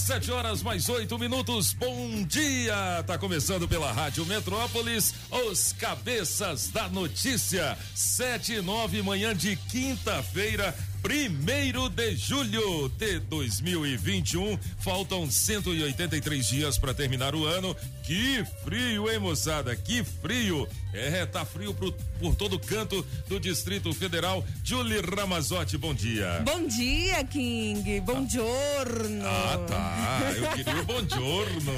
Sete horas mais oito minutos. Bom dia! Tá começando pela Rádio Metrópolis, os cabeças da notícia. Sete e nove, manhã de quinta-feira, primeiro de julho de 2021. Faltam 183 dias para terminar o ano. Que frio, hein, moçada? Que frio! É, tá frio pro, por todo canto do Distrito Federal. Julie Ramazotti, bom dia. Bom dia, King. Bom giorno. Ah, tá. Eu queria o bom giorno.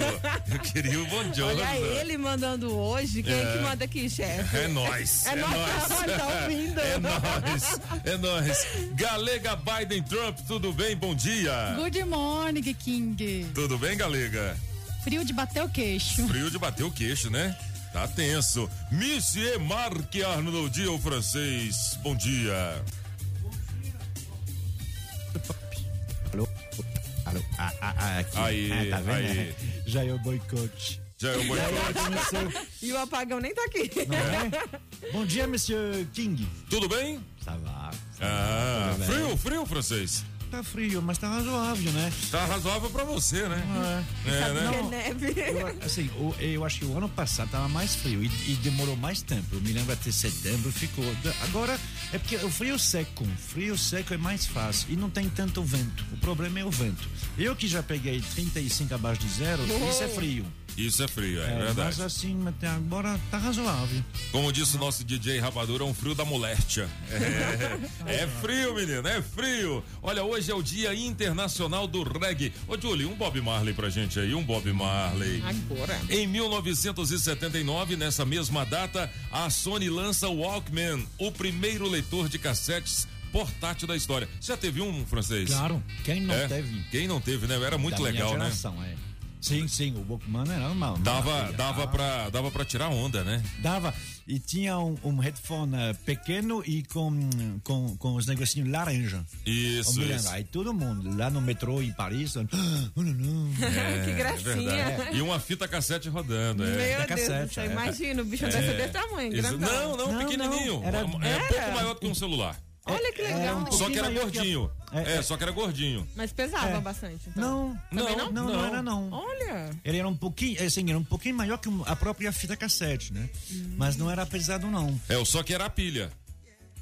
Eu queria o bom giorno. Olha ele mandando hoje. Quem é, é que manda aqui, chefe? É nós. É, é nós. nós. tá ouvindo? É nós. É nós. Galega Biden Trump, tudo bem? Bom dia. Good morning, King. Tudo bem, Galega? Frio de bater o queixo. Frio de bater o queixo, né? Tá tenso. Monsieur Marc Arnold, o francês. Bom dia. Alô? Alô? Ah, ah, ah, aqui. Aí, ah, tá vendo? aí. Já é o boicote. Já é o boicote. e o apagão nem tá aqui. É? Bom dia, Monsieur King. Tudo bem? Tá lá. Ah, frio, frio, francês. Tá frio, mas tá razoável, né? Tá razoável pra você, né? É, é né? Não, neve. Eu, assim, eu, eu, acho que o ano passado tava mais frio e, e, demorou mais tempo. Eu me lembro até setembro ficou. Agora é porque o frio seco, frio seco é mais fácil e não tem tanto vento. O problema é o vento. Eu que já peguei 35 abaixo de zero, oh. isso é frio. Isso é frio, é, é verdade. Mas assim, até agora tá razoável. Como disse o nosso DJ Rapadura, é um frio da moléstia. É, é frio, menino, é frio. Olha, hoje é o Dia Internacional do Reggae. Ô, Julie, um Bob Marley pra gente aí, um Bob Marley. Agora. Em 1979, nessa mesma data, a Sony lança o Walkman, o primeiro leitor de cassetes portátil da história. Já teve um francês? Claro, quem não é? teve? Quem não teve, né? Era muito da legal, minha geração, né? É. Sim, sim, o Walkman era uma. Dava, dava, pra, dava pra tirar onda, né? Dava. E tinha um, um headphone uh, pequeno e com, com, com os negocinhos laranja. Isso, isso. Aí todo mundo, lá no metrô em Paris, oh, não, não. É, que gracinha. É e uma fita cassete rodando. É. Meu fita Deus, cassete, é. imagina, o bicho deve ser desse tamanho, grandão. Não, não, Não, pequenininho. não. Era- é um era. pouco maior do que um celular. Olha que legal. um Só que era maior que a- gordinho. É, É, é. só que era gordinho. Mas pesava É. bastante. Então. Não, Também não, não? não, não era não. Olha. Ele era um pouquinho, assim, era um pouquinho maior que a própria fita cassete, né? Mas não era pesado não. É, só que era a pilha.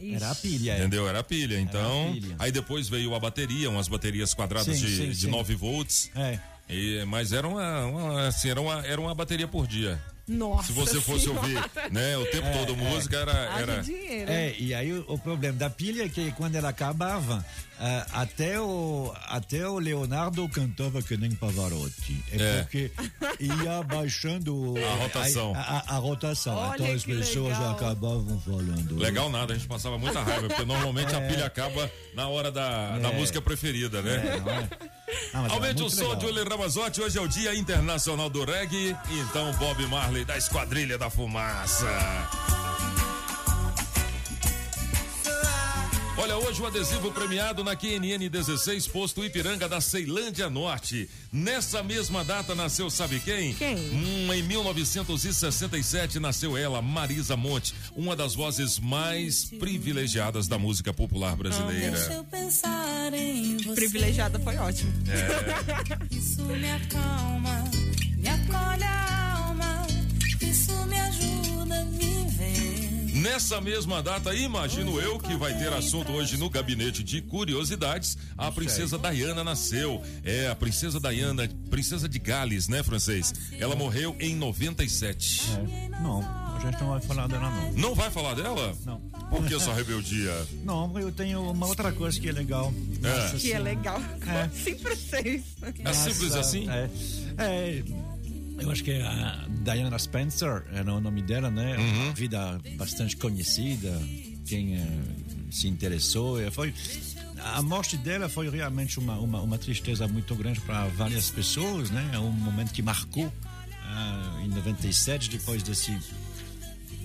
Era a pilha. é. Entendeu? Era a pilha. Então, a pilha. aí depois veio a bateria, umas baterias quadradas Sim, de, sim, de sim. 9 volts. É. E, mas era uma, uma, assim, era uma, era uma bateria por dia. Nossa. Se você fosse senhora. ouvir, né, o tempo todo música era, era dinheiro. É, e aí o, o problema da pilha é que quando ela acabava, ah, até, o, até o Leonardo cantava que nem Pavarotti. É, É. porque ia baixando A rotação. A, a- a rotação. Olha então as pessoas legal. acabavam falando. legal nada, a gente passava muita raiva, porque normalmente a pilha acaba na hora da, da É. música preferida, né? É, não é? Aumente o som legal. de Willie Ramazotti, hoje é o Dia Internacional do Reggae, então Bob Marley da Esquadrilha da Fumaça. Olha, hoje o adesivo premiado na QNN 16, posto Ipiranga da Ceilândia Norte. Nessa mesma data nasceu, sabe quem? Quem? Hum, em 1967 nasceu ela, Marisa Monte, uma das vozes mais privilegiadas da música popular brasileira. Deixa eu pensar em você. Privilegiada foi ótimo. Isso me acalma, me acolhe Nessa mesma data, imagino eu que vai ter assunto hoje no gabinete de curiosidades. A princesa Diana nasceu. É, a princesa Diana, princesa de Gales, né, francês? Ela morreu em 97. É, não, a gente não vai falar dela não. Não vai falar dela? Não. Por que essa rebeldia? Não, eu tenho uma outra coisa que é legal. Nossa Que é legal. É. Assim pra vocês. É simples assim? É, é, eu acho que a Diana Spencer era o nome dela, né? Uhum. Uma vida bastante conhecida. Quem eh, se interessou eh, foi a morte dela foi realmente uma, uma, uma tristeza muito grande para várias pessoas, né? É um momento que marcou ah, em 97, depois desse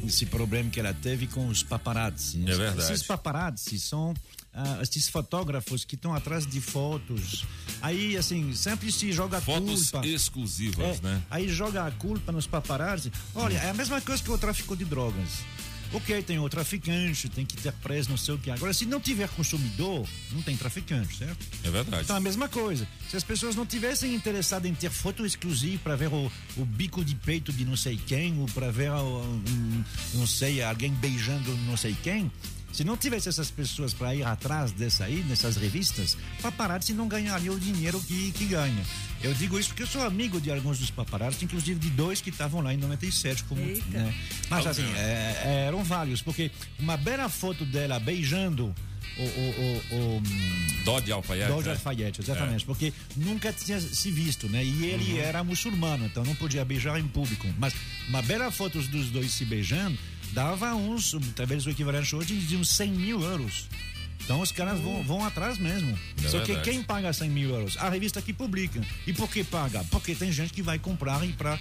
esse problema que ela teve com os paparazzi. né? É verdade. Esses paparazzi são ah, esses fotógrafos que estão atrás de fotos. Aí, assim, sempre se joga Fotos culpa. exclusivas, É, né? Aí joga a culpa nos paparazzi. Olha, é a mesma coisa que o tráfico de drogas. Ok, tem o traficante, tem que ter preso, não sei o que. Agora, se não tiver consumidor, não tem traficante, certo? É verdade. Então, a mesma coisa. Se as pessoas não tivessem interessado em ter foto exclusiva para ver o, o bico de peito de não sei quem, ou para ver, o- um, não sei, alguém beijando não sei quem, se não tivesse essas pessoas para ir atrás dessa aí, nessas revistas, paparazzi não ganharia o dinheiro que, que ganha. Eu digo isso porque eu sou amigo de alguns dos paparazzi, inclusive de dois que estavam lá em 97, como, né? Mas assim, é- é- eram vários, porque uma bela foto dela beijando o, o, o, o, hum, Dodge Alfaiate. Dodge né? Alfaiate, exatamente, porque nunca tinha se visto, né? E ele Uhum. era muçulmano, então não podia beijar em público. Mas uma bela foto dos dois se beijando dava uns, talvez o equivalente hoje de uns 100 mil euros. Então os caras vão, vão atrás mesmo. É Só que verdade. quem paga 100 mil euros? A revista que publica. E por que paga? Porque tem gente que vai comprar e para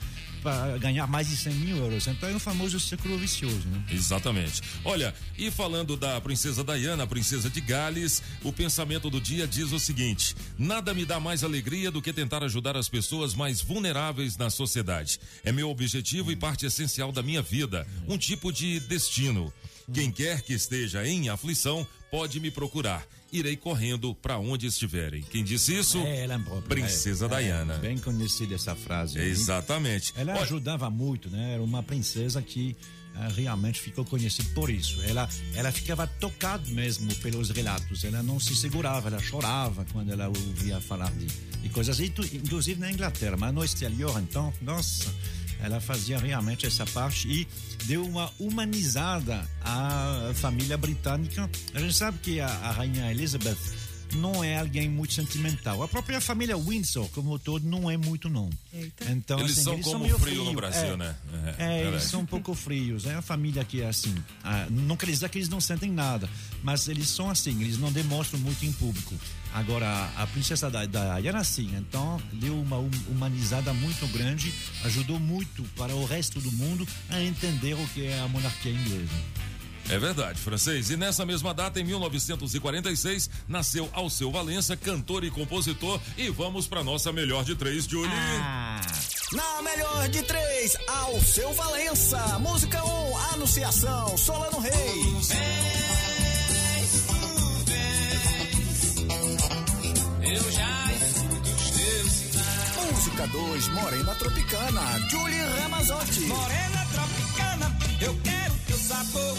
ganhar mais de 100 mil euros. Então é o famoso círculo vicioso, né? Exatamente. Olha, e falando da princesa Diana, a princesa de Gales, o pensamento do dia diz o seguinte: nada me dá mais alegria do que tentar ajudar as pessoas mais vulneráveis na sociedade. É meu objetivo e parte essencial da minha vida, um tipo de destino. Quem quer que esteja em aflição pode me procurar. Irei correndo para onde estiverem. Quem disse isso? É, ela própria. Princesa É, Diana. É, bem conhecida essa frase. aí. Exatamente. Ela Olha, ajudava muito, né? Era uma princesa que ah, realmente ficou conhecida por isso. Ela, ela ficava tocada mesmo pelos relatos. Ela não se segurava, ela chorava quando ela ouvia falar de, de coisas, inclusive na Inglaterra, mas no exterior, então, nossa, ela fazia realmente essa parte e deu uma humanizada à família britânica. A gente sabe que a, a rainha Elizabeth não é alguém muito sentimental. A própria família Windsor, como todo, não é muito, não. Eita. Então, Eles assim, são como meio frio no frio. Brasil, É. né? É, É, eles são um pouco frios. É a família que é assim. Ah, não quer dizer que eles não sentem nada, mas eles são assim, eles não demonstram muito em público. Agora, a princesa da Diana, sim, então deu uma hum- humanizada muito grande, ajudou muito para o resto do mundo a entender o que é a monarquia inglesa. É verdade, francês. E nessa mesma data, em 1946, nasceu Alceu Valença, cantor e compositor. E vamos para nossa melhor de três, Julie. Na melhor de três, ao seu Valença. Música 1, um, Anunciação, Solano Reis. Eu já escuto os teus sinais. Música 2, Morena Tropicana, Julie Ramazotti. Morena tropicana, eu quero teu sabor.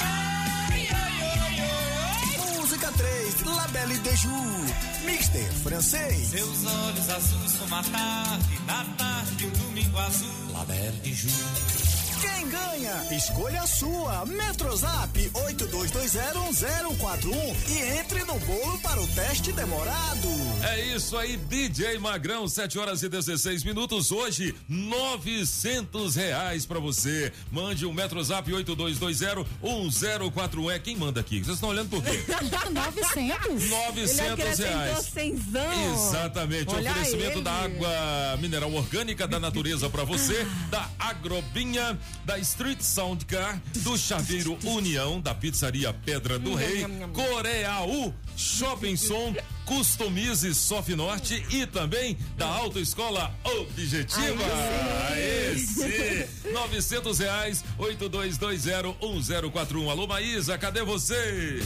Ai, ai, ai, ai. Música 3, La Belle de Jour, Mister Francês. Seus olhos azuis como a tarde, na tarde um domingo azul. La Belle de Jour. Quem ganha? Escolha a sua. Metrozap 82201041 e entre no bolo para o teste demorado. É isso aí, DJ Magrão, 7 horas e 16 minutos. Hoje, 900 reais pra você. Mande um Metrozap 82201041. É quem manda aqui? Vocês estão olhando por quê? 900? Ele 900 acrescentou reais. Exatamente, Olha oferecimento ele. da água mineral orgânica da natureza pra você, da Agrobinha, da Street Sound Car, do Chaveiro União, da Pizzaria Pedra do Rei, Coreaú, Shopping Som, Customize Sof Norte e também da Autoescola Objetiva. Aí sim, 900 reais, 82201041. Alô Maísa, cadê você?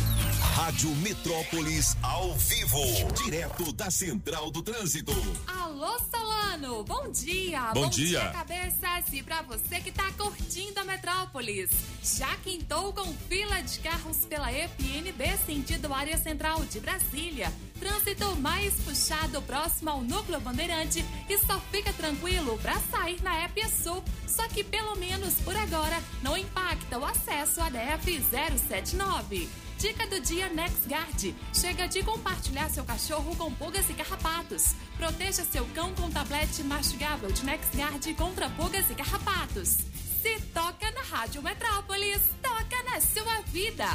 Rádio Metrópolis ao vivo, direto da Central do Trânsito. Alô, Solano! Bom dia! Bom dia. cabeças! E pra você que tá curtindo a Metrópolis, já quintou com fila de carros pela EPNB sentido área central de Brasília. Trânsito mais puxado próximo ao núcleo Bandeirante e só fica tranquilo pra sair na EP Sul. Só que pelo menos por agora não impacta o acesso à DF 079. Dica do dia NexGuard. Chega de compartilhar seu cachorro com pulgas e carrapatos. Proteja seu cão com tablete mastigável de NexGuard contra pulgas e carrapatos. Se toca na Rádio Metrópolis, toca na sua vida.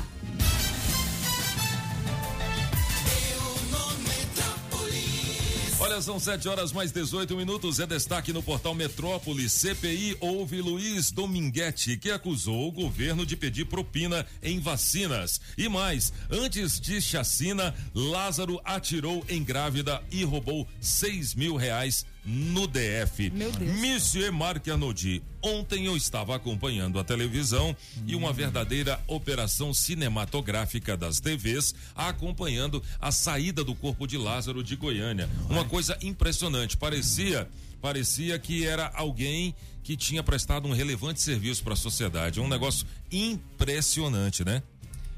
Olha, são 7 horas mais 18 minutos. É destaque no portal Metrópole. CPI houve Luiz Dominguete, que acusou o governo de pedir propina em vacinas. E mais, antes de chacina, Lázaro atirou em grávida e roubou 6 mil reais no DF. Meu Deus. Monsieur Marc Anodi, ontem eu estava acompanhando a televisão e uma verdadeira operação cinematográfica das TVs acompanhando a saída do corpo de Lázaro de Goiânia. Uma coisa impressionante, parecia parecia que era alguém que tinha prestado um relevante serviço para a sociedade. Um negócio impressionante, né?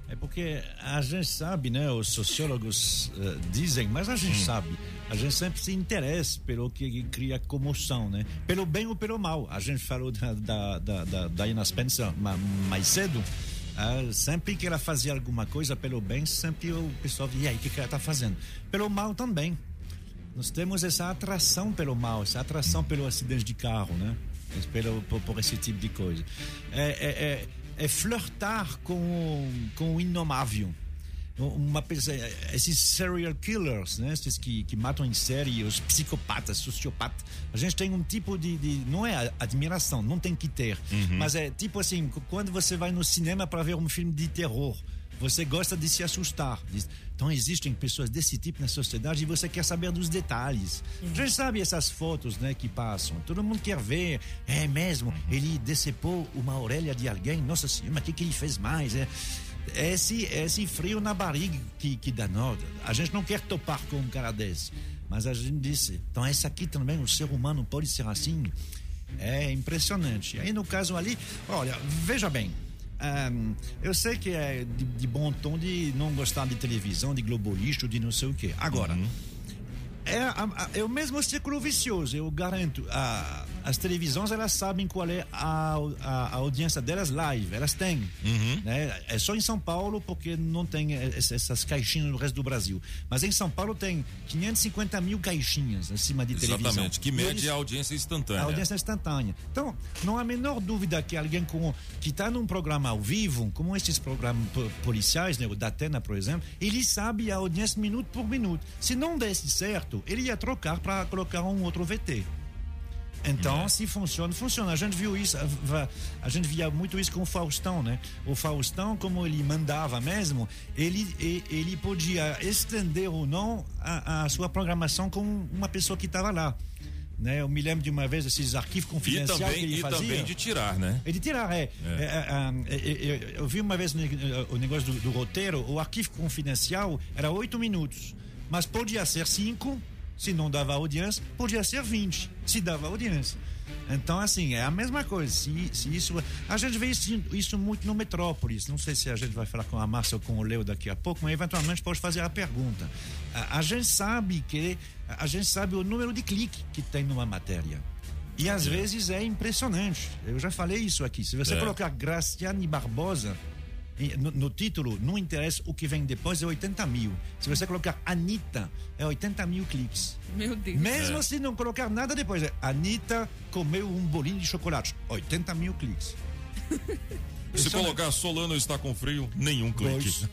É porque a gente sabe, né? Os sociólogos uh, dizem, mas a gente sabe, a gente sempre se interessa pelo que cria comoção, né? Pelo bem ou pelo mal. A gente falou da, da, da, da Spencer ma, mais cedo. Uh, sempre que ela fazia alguma coisa pelo bem, sempre o pessoal via, e aí, o que, que ela está fazendo? Pelo mal também. Nós temos essa atração pelo mal, essa atração pelo acidente de carro, né? Pelo, por, por esse tipo de coisa. É, é, é, é flertar com, com o inomável. Uma pessoa, esses serial killers, né? Esses que, que matam em série, os psicopatas, sociopatas. A gente tem um tipo de, de não é admiração, não tem que ter, mas é tipo assim, quando você vai no cinema para ver um filme de terror, você gosta de se assustar. Então existem pessoas desse tipo na sociedade e você quer saber dos detalhes. A gente sabe essas fotos, né, que passam. Todo mundo quer ver. É mesmo? Ele decepou uma orelha de alguém. Nossa senhora, mas o que, que ele fez mais? É esse, esse frio na barriga que, que dá nó. A gente não quer topar com um cara desse. Mas a gente disse, então esse aqui também, o ser humano pode ser assim. É impressionante. Aí no caso ali, olha, veja bem. Eu sei que é de, de bom tom de não gostar de televisão, de globolista, de não sei o quê. Agora, é, a- é o mesmo círculo vicioso, eu garanto. A- as televisões, elas sabem qual é a, a- a audiência delas live, elas têm. Né? É só em São Paulo, porque não tem es- essas caixinhas no resto do Brasil. Mas em São Paulo tem 550 mil caixinhas acima de televisão. Exatamente, que mede eles- a audiência instantânea. a audiência instantânea. Então, não há a menor dúvida que alguém com, que está num programa ao vivo, como esses programas po- policiais, né, o Datena, por exemplo, ele sabe a audiência minuto por minuto. Se não desse certo, ele ia trocar para colocar um outro VT. Então, se funciona, funciona. A gente viu isso, a, gente via muito isso com o Faustão, né? O Faustão, como ele mandava mesmo, ele, e- ele podia estender ou não a, a sua programação com uma pessoa que estava lá. Né? Eu me lembro de uma vez esses arquivos E confidenciais que ele e fazia. também de tirar, né? É de tirar, é. É, é, é, é, eu vi uma vez o negócio do, do roteiro, o arquivo confidencial era oito minutos, mas podia ser cinco, se não dava audiência, podia ser 20, se dava audiência. Então, assim, é a mesma coisa. Se, se isso. A gente vê isso, isso muito no Metrópolis. Não sei se a gente vai falar com a Márcia ou com o Leo daqui a pouco, mas eventualmente pode fazer a pergunta. A, a gente sabe que. A gente sabe o número de clique que tem numa matéria. E às vezes é impressionante. Eu já falei isso aqui. Se você É. colocar Graciane Barbosa no, no título, não interessa o que vem depois, é 80 mil. Se você colocar Anitta, é 80 mil cliques. Meu Deus. Mesmo se não colocar nada depois, é Anitta comeu um bolinho de chocolate. 80 mil cliques. Se colocar Solano está com frio, nenhum clique. Dois,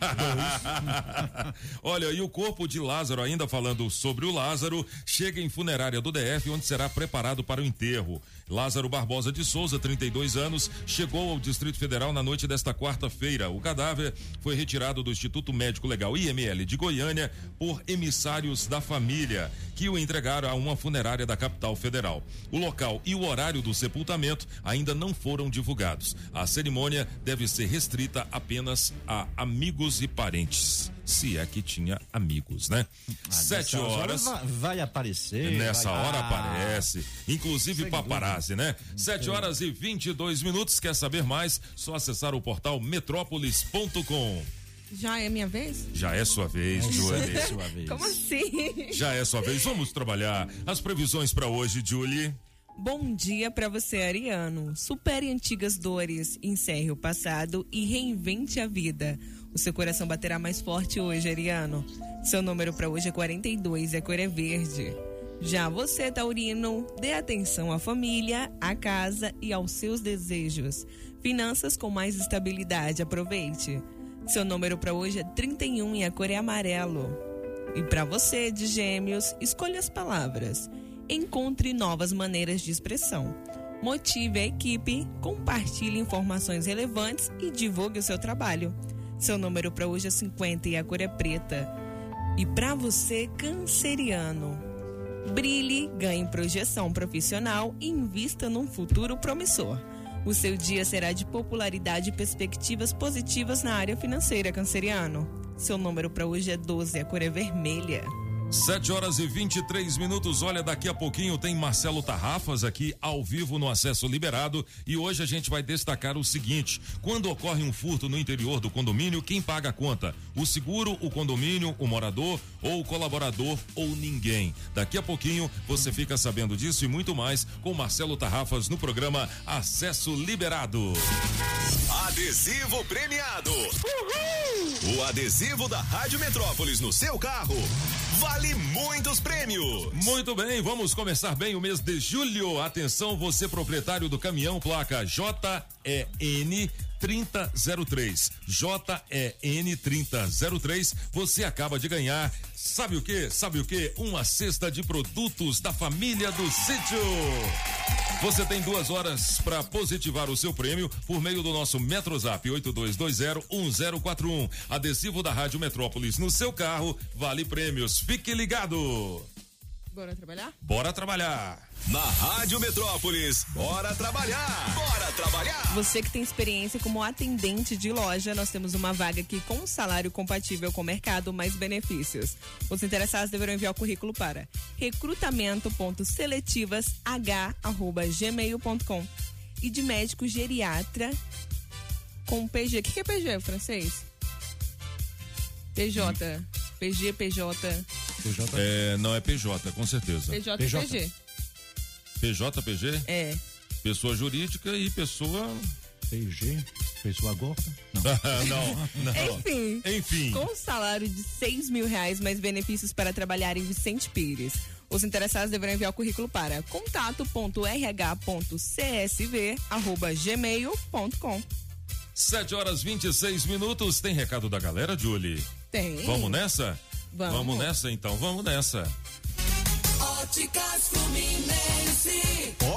Olha, e o corpo de Lázaro, ainda falando sobre o Lázaro, chega em funerária do DF, onde será preparado para o enterro. Lázaro Barbosa de Souza, 32 anos, chegou ao Distrito Federal na noite desta quarta-feira. O cadáver foi retirado do Instituto Médico Legal IML de Goiânia por emissários da família, que o entregaram a uma funerária da capital federal. O local e o horário do sepultamento ainda não foram divulgados. A cerimônia deve ser restrita apenas a amigos e parentes. Se é que tinha amigos, né? Sete Nessas horas. Vai, vai aparecer. Nessa vai- hora Ah, aparece. Inclusive paparazzi, né? 7 horas e 22 minutos. Quer saber mais? Só acessar o portal metrópolis.com. Já é minha vez? Já é sua vez, Julie. É sua vez. Como assim? Já é sua vez. Vamos trabalhar. As previsões para hoje, Julie. Bom dia para você, Ariano. Supere antigas dores, encerre o passado e reinvente a vida. O seu coração baterá mais forte hoje, Ariano. Seu número para hoje é 42 e a cor é verde. Já você, Taurino, dê atenção à família, à casa e aos seus desejos. Finanças com mais estabilidade, aproveite. Seu número para hoje é 31 e a cor é amarelo. E para você de Gêmeos, escolha as palavras. Encontre novas maneiras de expressão. Motive a equipe, compartilhe informações relevantes e divulgue o seu trabalho. Seu número para hoje é 50 e a cor é preta. E para você, canceriano, brilhe, ganhe projeção profissional e invista num futuro promissor. O seu dia será de popularidade e perspectivas positivas na área financeira, canceriano. Seu número para hoje é 12, a cor é vermelha. 7 horas e 23 minutos. Olha, daqui a pouquinho tem Marcelo Tarrafas aqui ao vivo no acesso liberado. E hoje a gente vai destacar o seguinte: quando ocorre um furto no interior do condomínio, quem paga a conta? O seguro, o condomínio, o morador ou o colaborador ou ninguém? Daqui a pouquinho você fica sabendo disso e muito mais com Marcelo Tarrafas no programa Acesso Liberado. Adesivo premiado. Uhul! O adesivo da Rádio Metrópolis no seu carro vale muitos prêmios. Muito bem, vamos começar bem o mês de julho. Atenção, você proprietário do caminhão placa JEN 3003. JEN 3003. Você acaba de ganhar. Sabe o que? Sabe o que? Uma cesta de produtos da família do sítio. Você tem duas horas para positivar o seu prêmio por meio do nosso Metrozap 82201041. Adesivo da Rádio Metrópolis no seu carro vale prêmios. Fique ligado. Bora trabalhar? Bora trabalhar. Na Rádio Metrópolis, bora trabalhar! Bora trabalhar! Você que tem experiência como atendente de loja, nós temos uma vaga aqui com um salário compatível com o mercado, mais benefícios. Os interessados deverão enviar o currículo para recrutamento.seletivashh@gmail.com e de médico geriatra com PG. O que, que é PG, francês? PJ. PG, PJ. PJ. É, não é PJ, com certeza. PJ, PJ. PG. PJPG? É. Pessoa jurídica e pessoa. PG, pessoa gorda? Não. não, não. Enfim. Enfim. Com um salário de 6 mil reais mais benefícios para trabalhar em Vicente Pires. Os interessados deverão enviar o currículo para contato.rh.csv.gmail.com 7 horas 26 minutos. Tem recado da galera, Julie? Tem. Vamos nessa? Vamos. nessa então, vamos nessa. Óticas Fluminense.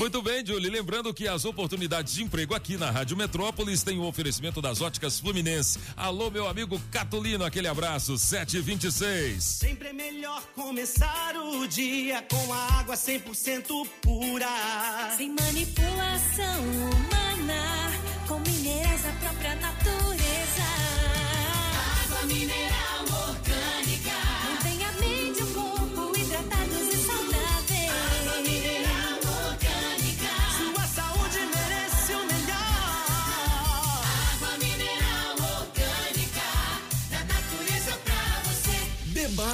Muito bem, Julie. Lembrando que as oportunidades de emprego aqui na Rádio Metrópolis têm o oferecimento das óticas Fluminense. Alô, meu amigo Catolino, aquele abraço, 726. Sempre é melhor começar o dia com a água 100% pura. Sem manipulação humana, com minerais da própria natureza. Água mineral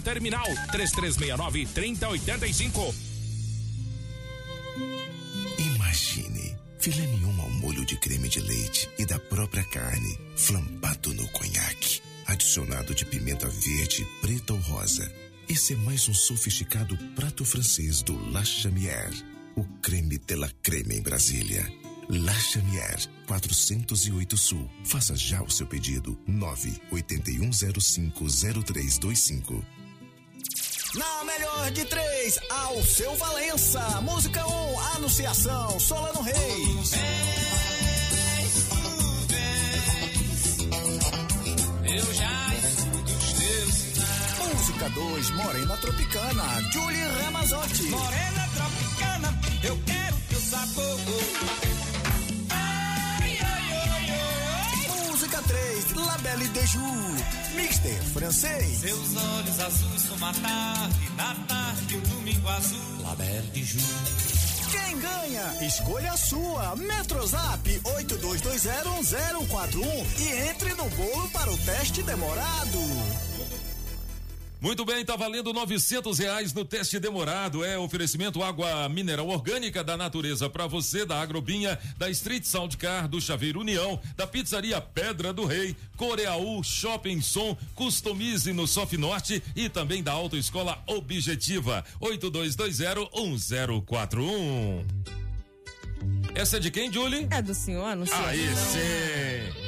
terminal 3369 3085. Imagine Filé mignon ao molho de creme de leite e da própria carne, flambado no conhaque, adicionado de pimenta verde, preta ou rosa. Esse é mais um sofisticado prato francês do La Chamière, o creme de la creme em Brasília. La Chamière, 408 Sul. Faça já o seu pedido. 981050325. Na melhor de três, ao seu Valença. Música 1, um, Anunciação, Solano Reis. Eu já escuto os teus sinais. Música 2, Morena Tropicana, Julie Ramazotti. Morena Tropicana, eu quero teu sabor. La Belle de Jour, Mister Francês. Seus olhos azuis uma tarde, na tarde um domingo azul. La Belle de Jour. Quem ganha? Escolha a sua. Metrozap 82201041 e entre no bolo para o teste demorado. Muito bem, tá valendo novecentos reais no teste demorado. É oferecimento água mineral orgânica da natureza para você, da Agrobinha, da Street Sound Car, do Chaveiro União, da Pizzaria Pedra do Rei, Coreaú, Shopping Som, Customize no Sof Norte e também da Autoescola Objetiva. 82201041. Essa é de quem, Julie? É do senhor, anunciante. Aí sim.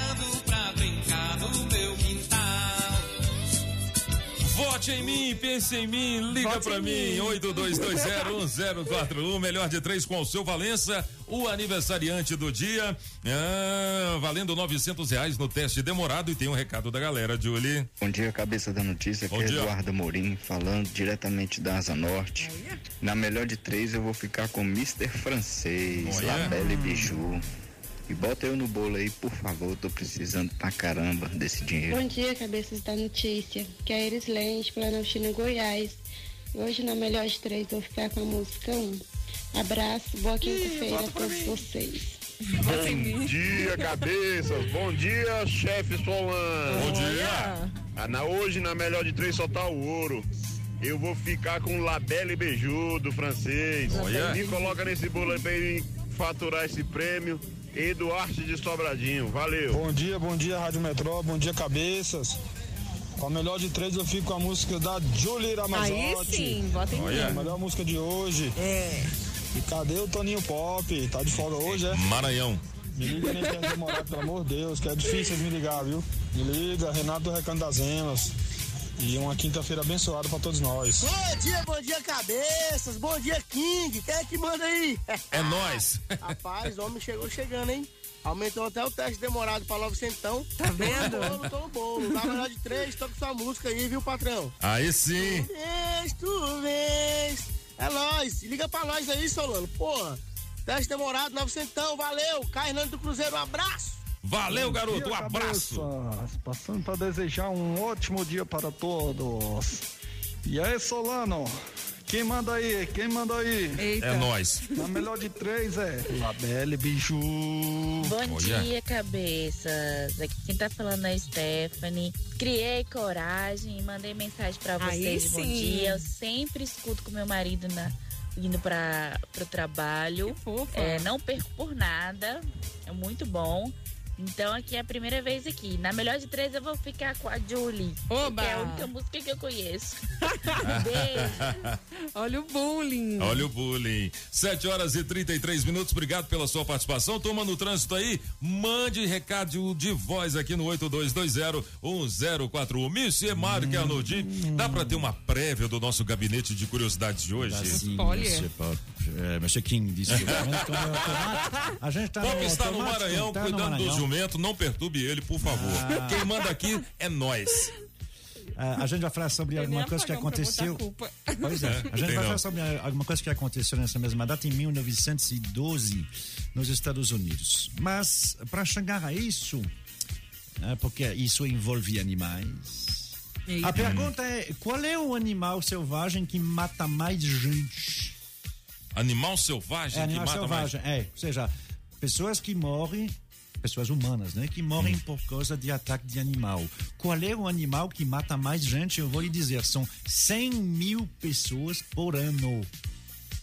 Vote em mim, pense em mim, liga Vote pra mim, mim. 82201041, melhor de três com o seu Valença, o aniversariante do dia, ah, valendo novecentos reais no teste demorado e tem um recado da galera, Julie. Bom dia, cabeça da notícia. Aqui Bom é dia. Eduardo Morim, falando diretamente da Asa Norte. Na melhor de três, eu vou ficar com Mr. Francês, Olha. Labelle Biju. E bota eu no bolo aí, por favor. Tô precisando pra caramba desse dinheiro. Bom dia, cabeças da notícia. Que é Iris Lente, Planaltina, Goiás. Hoje, na melhor de três, vou ficar com a música 1. Abraço, boa quinta-feira a todos vocês. Bom dia, cabeças. Bom dia, chefe Solano. Bom dia. Ah, na, hoje, na melhor de três, só tá o ouro. Eu vou ficar com Labelle Beiju do francês. Olha. Me coloca nesse bolo aí pra ele faturar esse prêmio. Eduardo de Sobradinho. Valeu. Bom dia, bom dia, Rádio Metrô, bom dia, cabeças. Com a melhor de três, eu fico com a música da Julie Ramazotti. Aí sim, bota em Olha. A melhor música de hoje. É. E cadê o Toninho Pop? Tá de folga hoje, é? Maranhão. Me liga nesse tempo demorado, pelo amor de Deus, que é difícil me ligar, viu? Me liga, Renato do Recanto das Emas. E uma quinta-feira abençoada pra todos nós. Bom dia, bom dia, cabeças. Bom dia, King. Quem é que manda aí? É nós. Rapaz, o homem chegou chegando, hein? Aumentou até o teste demorado pra 900. Tá vendo? Tô no bolo, tô no bolo. Na melhor de três, com sua música aí, viu, patrão? Aí sim. Tu vês, tu vês. É nóis. Liga pra nós aí, Solano. Porra, teste demorado, 900. Valeu. Carnando do Cruzeiro, um abraço. Valeu, Bom garoto. dia, Um abraço. cabeças. Passando para desejar um ótimo dia para todos. E aí, Solano? Quem manda aí? Quem manda aí? É nós. Na melhor de três é Labelle Biju. Bom dia, cabeças. Aqui quem tá falando é a Stephanie. Criei coragem e mandei mensagem pra Aí vocês. Bom sim. dia. Eu sempre escuto com meu marido na, indo para pro trabalho. É, não perco por nada. É muito bom. Então aqui é a primeira vez aqui. Na melhor de três eu vou ficar com a Julie. Oba! Que é a única música que eu conheço. Beijo. Olha o bullying. Olha o bullying. 7 horas e 33 minutos. Obrigado pela sua participação. Toma no trânsito aí. Mande recado de voz aqui no 82201041. Monsieur Mário Arnoldi, dá pra ter uma prévia do nosso gabinete de curiosidades de hoje? Sim, Pop. É, disse. A gente tá no está no automático, Maranhão, tá cuidando do Maranhão. Jumento. Não perturbe ele, por favor. Ah. Quem manda aqui é nós. Ah, a gente vai falar sobre alguma coisa que aconteceu. Pois é, a gente Tem vai não. falar sobre alguma coisa que aconteceu nessa mesma data em 1912 nos Estados Unidos. Mas para chegar a isso, né, porque isso envolve animais. Eita. A pergunta é: qual é o animal selvagem que mata mais gente? Animal selvagem É, que animal mata selvagem, é. Ou seja, pessoas que morrem, pessoas humanas, né? Que morrem por causa de ataque de animal. Qual é o animal que mata mais gente? Eu vou lhe dizer, são 100 mil pessoas por ano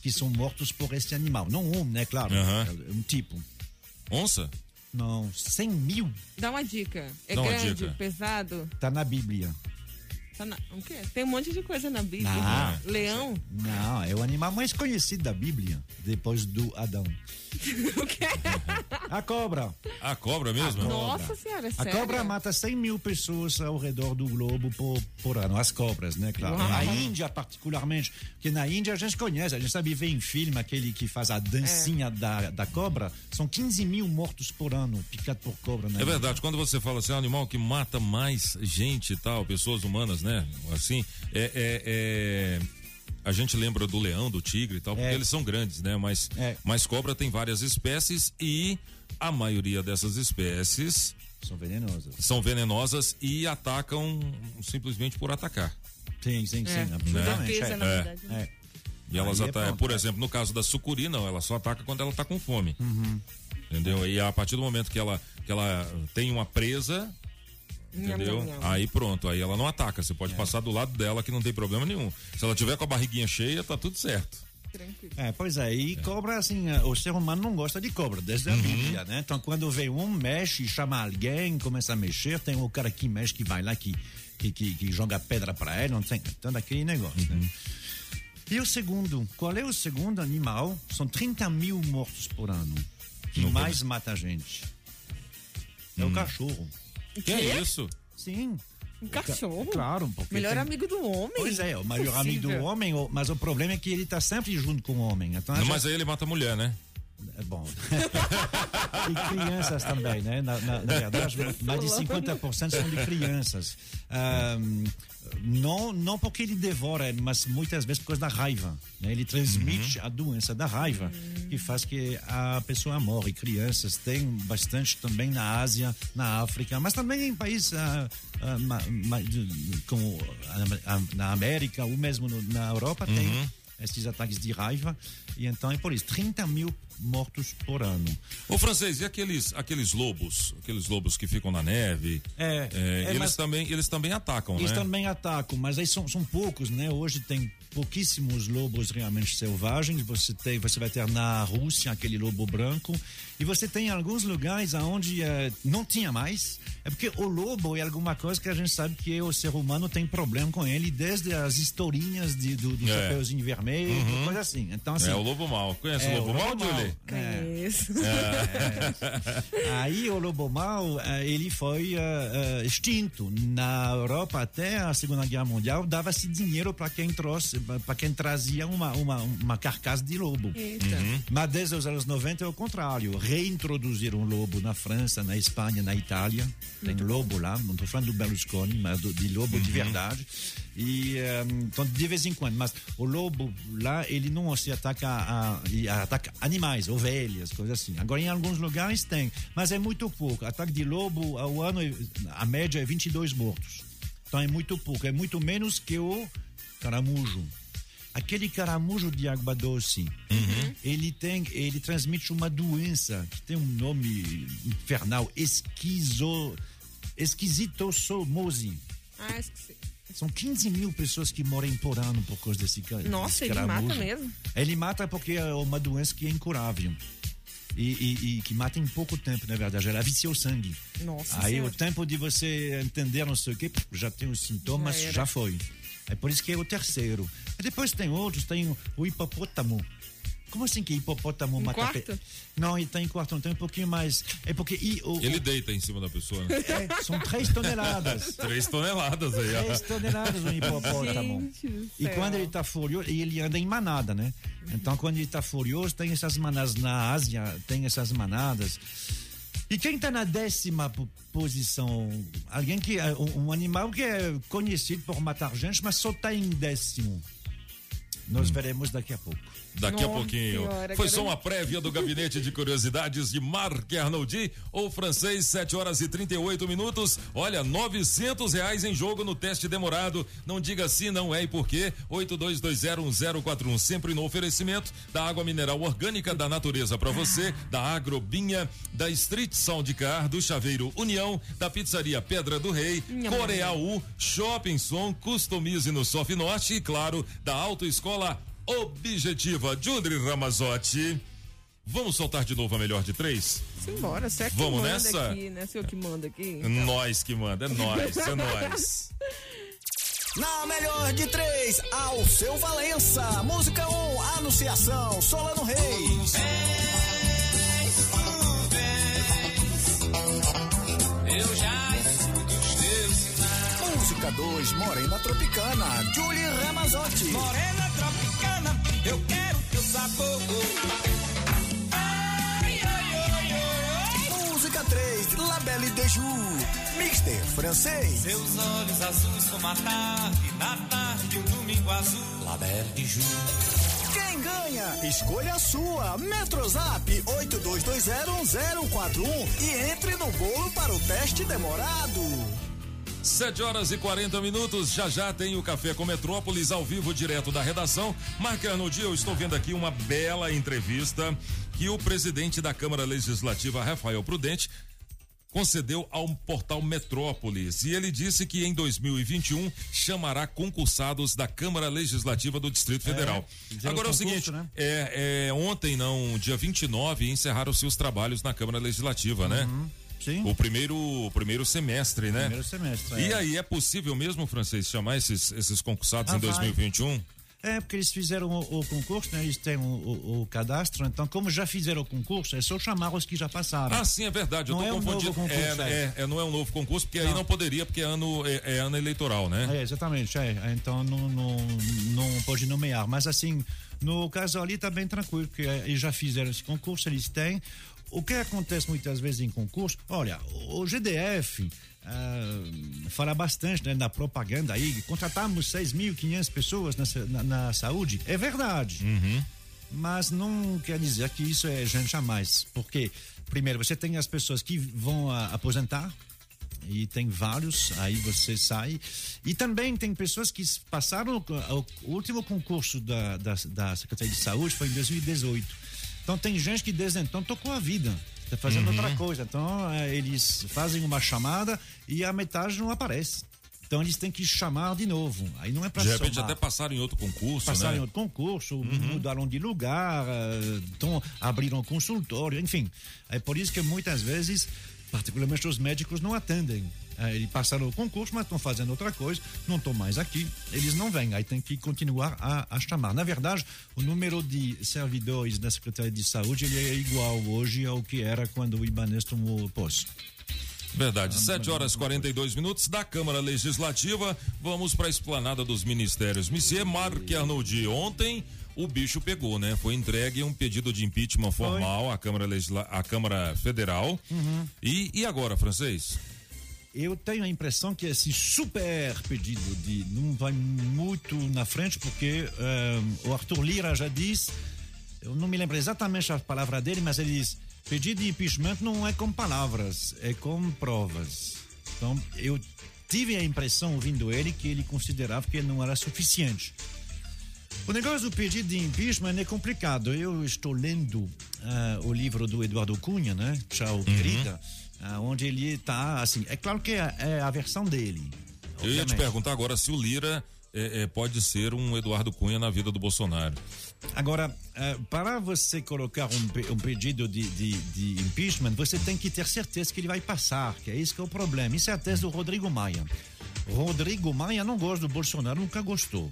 que são mortos por este animal. Não um, né? Claro. É um tipo. Onça? Não, 100 mil. Dá uma dica. É Dá grande, dica. pesado. Tá na Bíblia. Tá na- o quê? Tem um monte de coisa na Bíblia. Não. Leão? Não, é o animal mais conhecido da Bíblia, depois do Adão. o quê? A cobra. A cobra mesmo? Nossa senhora, é A sério? cobra mata 100 mil pessoas ao redor do globo por, por ano. As cobras, né? Claro. Uau. Na Índia, particularmente. Porque na Índia a gente conhece, a gente sabe ver em filme aquele que faz a dancinha É. da, da cobra. São 15 mil mortos por ano picados por cobra. Na É verdade, quando você fala assim, é um animal que mata mais gente e tal, pessoas humanas, né? Assim, é. é- é- A gente lembra do leão, do tigre e tal, porque É. eles são grandes, né? Mas, mas cobra tem várias espécies e a maioria dessas espécies São venenosas. são venenosas e atacam simplesmente por atacar. Sim, sim, É. sim. Absolutamente. É. na verdade, É. É. E elas é atacam, por é. exemplo, no caso da sucuri, não, ela só ataca quando ela tá com fome. Uhum. Entendeu? E a partir do momento que ela, que ela tem uma presa, entendeu? Aí pronto, aí ela não ataca. Você É. pode passar do lado dela que não tem problema nenhum. Se ela tiver com a barriguinha cheia, tá tudo certo. É, pois é, e cobra, assim, eh, o ser humano não gosta de cobra, desde a Uhum. Bíblia, né? Então, quando vem um, mexe, chama alguém, começa a mexer, tem o cara que mexe, que vai lá, que, que, que, que joga pedra pra ele, não tem, então, daquele negócio, Uhum. né? E o segundo, qual é o segundo animal? São 30 mil mortos por ano, que Não vou- mais mata a gente. É o cachorro. Que é isso? Sim. Um cachorro? Claro, porque Melhor tem- amigo do homem. Pois é, o maior amigo do homem, mas o problema é que ele tá sempre junto com o homem. Então, Não, gente- mas aí ele mata a mulher, né? É bom. e crianças também, né? Na, na- na verdade, mais de 50% são de crianças. Ahm, não, não porque ele devora, mas muitas vezes por causa da raiva. né? Ele transmite a doença da raiva, que faz que a pessoa morre. Crianças tem bastante também na Ásia, na África, mas também em países ah, ah, ma- ma- de- como a- a- na América, ou mesmo no- na Europa, tem Uhum. Esses ataques de raiva. E então é por isso, 30 mil mortos por ano. Ô francês, e aqueles, aqueles lobos? Aqueles lobos que ficam na neve? É, é, eles, mas- também, eles também atacam, Eles né? também atacam, mas aí são, são poucos, né? Hoje tem pouquíssimos lobos realmente selvagens. Você tem, você vai ter na Rússia aquele lobo branco e você tem alguns lugares aonde eh, não tinha mais. É porque o lobo é alguma coisa que a gente sabe que o ser humano tem problema com ele desde as historinhas de, do, do É. chapeuzinho vermelho, Uhum. coisa assim. Então assim. É o lobo mal. Conhece É, o lobo mal, Julie? É. Conheço. É. Aí o lobo mau, eh, ele foi eh, eh, extinto. Na Europa, até a Segunda Guerra Mundial, dava-se dinheiro para quem trouxe, para quem trazia uma, uma, uma carcaça de lobo. Eita. Uhum. Mas desde os anos 90 é o contrário. Reintroduziram o lobo na França, na Espanha, na Itália. Tem lobo lá, não estou falando do Berlusconi, mas do, de lobo de verdade. E eh, então, de vez em quando, mas o lobo lá, ele não se ataca a, ele ataca animais, ovelhas, coisas assim. Agora, em alguns lugares tem, mas é muito pouco. Ataque de lobo ao ano, a média é 22 mortos. Então é muito pouco, é muito menos que o caramujo. Aquele caramujo de água doce, ele tem, ele transmite uma doença que tem um nome infernal, esquizo, esquisitosomose. Ah, esqueci. São 15 mil pessoas que morrem por ano por causa desse ca- Nossa, ele mata mesmo? Ele mata porque é uma doença que é incurável. e, e- e que mata em pouco tempo, na verdade. Ela vicia o sangue. Nossa Aí Senhora. o tempo de você entender não sei o que, já tem os sintomas, Já já, foi. É por isso que é o terceiro. E depois tem outros, tem o hipopótamo. Como assim que hipopótamo Em mata quarto? pe- Não, ele tá em quarto, não tem um pouquinho mais. É porque. E, o, Ele deita em cima da pessoa, né? É, são três toneladas. Três toneladas aí, ó. Três toneladas um hipopótamo. Gente E quando ele tá furioso, e ele anda em manada, né? Então, quando ele tá furioso, tem essas manadas na Ásia, tem essas manadas. E quem tá na décima po- posição? Alguém que é um, um animal que é conhecido por matar gente, mas só tá em décimo. Nós veremos daqui a pouco. Daqui a Nossa pouquinho. Senhora, Foi só uma prévia do gabinete de curiosidades de Marc Arnoldi, ou francês, 7 horas e 38 minutos. Olha, 900 reais em jogo no teste demorado. Não diga sim, não é e por quê. 82201041, sempre no oferecimento da água mineral orgânica da natureza para você, da Agrobinha, da Street Sound Car, do Chaveiro União, da Pizzaria Pedra do Rei, Nham. Coreal Shopping Som, Customize no Sof Norte e, claro, da Autoescola Objetiva. Judri Ramazotti. Vamos soltar de novo a melhor de três? Simbora, você é que Vamos manda nessa? aqui, né? Você é o que manda aqui. Nós que manda, é nós, é nós. Na melhor de três, ao seu Valença. Música 1, um, Anunciação, Solano Reis. Eu já escuto os teus sinais. Música 2, Morena Tropicana, Julie Ramazotti. Morena tropicana, eu quero teu sabor. Ai, ai, ai, ai. Música 3, La Belle de Ju, Mister Francês. Seus olhos azuis como a tarde, na tarde um domingo azul. La Belle de Ju. Quem ganha? Escolha a sua. Metrozap 82201041 e entre no bolo para o teste demorado. 7 horas e 40 minutos, já já tem o Café com Metrópolis ao vivo direto da redação. Marcando dia, eu estou vendo aqui uma bela entrevista que o presidente da Câmara Legislativa, Rafael Prudente, concedeu ao portal Metrópolis e ele disse que em 2021 chamará concursados da Câmara Legislativa do Distrito É, Federal. fizeram Agora é o concurso, seguinte, né? é, é, ontem não, dia 29, encerraram-se os trabalhos na Câmara Legislativa, né? Sim. O primeiro, o primeiro semestre, né? Primeiro semestre, E é. aí é possível mesmo, francês, chamar esses, esses concursados Ah, em vai. 2021? É, porque eles fizeram o, o concurso, né? Eles têm o, o- o cadastro, então, como já fizeram o concurso, é só chamar os que já passaram. Ah, sim, é verdade. Eu Não tô é um confundindo. novo concurso, é, é. é, é, não é um novo concurso, porque aí Não. não poderia, porque é ano, é, é ano eleitoral, né? É, exatamente, é. Então não, não, não pode nomear. Mas assim, no caso ali tá bem tranquilo, porque eh, eles já fizeram esse concurso, eles têm. O que acontece muitas vezes em concurso, olha, o GDF ah, fala bastante né, na propaganda aí, contratamos 6.500 pessoas na, na, na saúde, é verdade. Mas não quer dizer que isso é gente a mais. Porque, primeiro, você tem as pessoas que vão aposentar, e tem vários, aí você sai. E também tem pessoas que passaram o, o último concurso da, da, da Secretaria de Saúde foi em 2018. Então tem gente que desde então tocou a vida, está fazendo Uhum. outra coisa. Então eh, eles fazem uma chamada e a metade não aparece. Então eles têm que chamar de novo. Aí não é para De repente até passaram em outro concurso, passaram né? em outro concurso, mudaram de lugar, eh, então abriram consultório, enfim. É por isso que muitas vezes, particularmente os médicos, não atendem. Eh, Eles passaram o concurso, mas estão fazendo outra coisa, não estão mais aqui, eles não vêm, aí tem que continuar a, a chamar. Na verdade, o número de servidores da Secretaria de Saúde ele é igual hoje ao que era quando o Ibanez tomou posse. Verdade. 7 horas e 42 minutos da Câmara Legislativa. Vamos para a esplanada dos ministérios. Monsieur Marc Arnoldi, ontem o bicho pegou, né? Foi entregue um pedido de impeachment formal à Câmara, Legisla... à Câmara Federal. E, e agora, francês? Eu tenho a impressão que esse super pedido de não vai muito na frente, porque eh, o Arthur Lira já disse, eu não me lembro exatamente a palavra dele, mas ele diz: pedido de impeachment não é com palavras, é com provas. Então, eu tive a impressão, ouvindo ele, que ele considerava que não era suficiente. O negócio do pedido de impeachment é complicado. Eu estou lendo ah, o livro do Eduardo Cunha, né? Tchau, querida. Ah, onde ele está, assim, é claro que é, é a versão dele. Eu ia te obviamente. perguntar agora se o Lira é, é, pode ser um Eduardo Cunha na vida do Bolsonaro. Agora, eh, para você colocar um, um pedido de, de, de impeachment, você tem que ter certeza que ele vai passar, que é isso que é o problema. Isso é a tese do Rodrigo Maia. Rodrigo Maia não gosta do Bolsonaro, nunca gostou.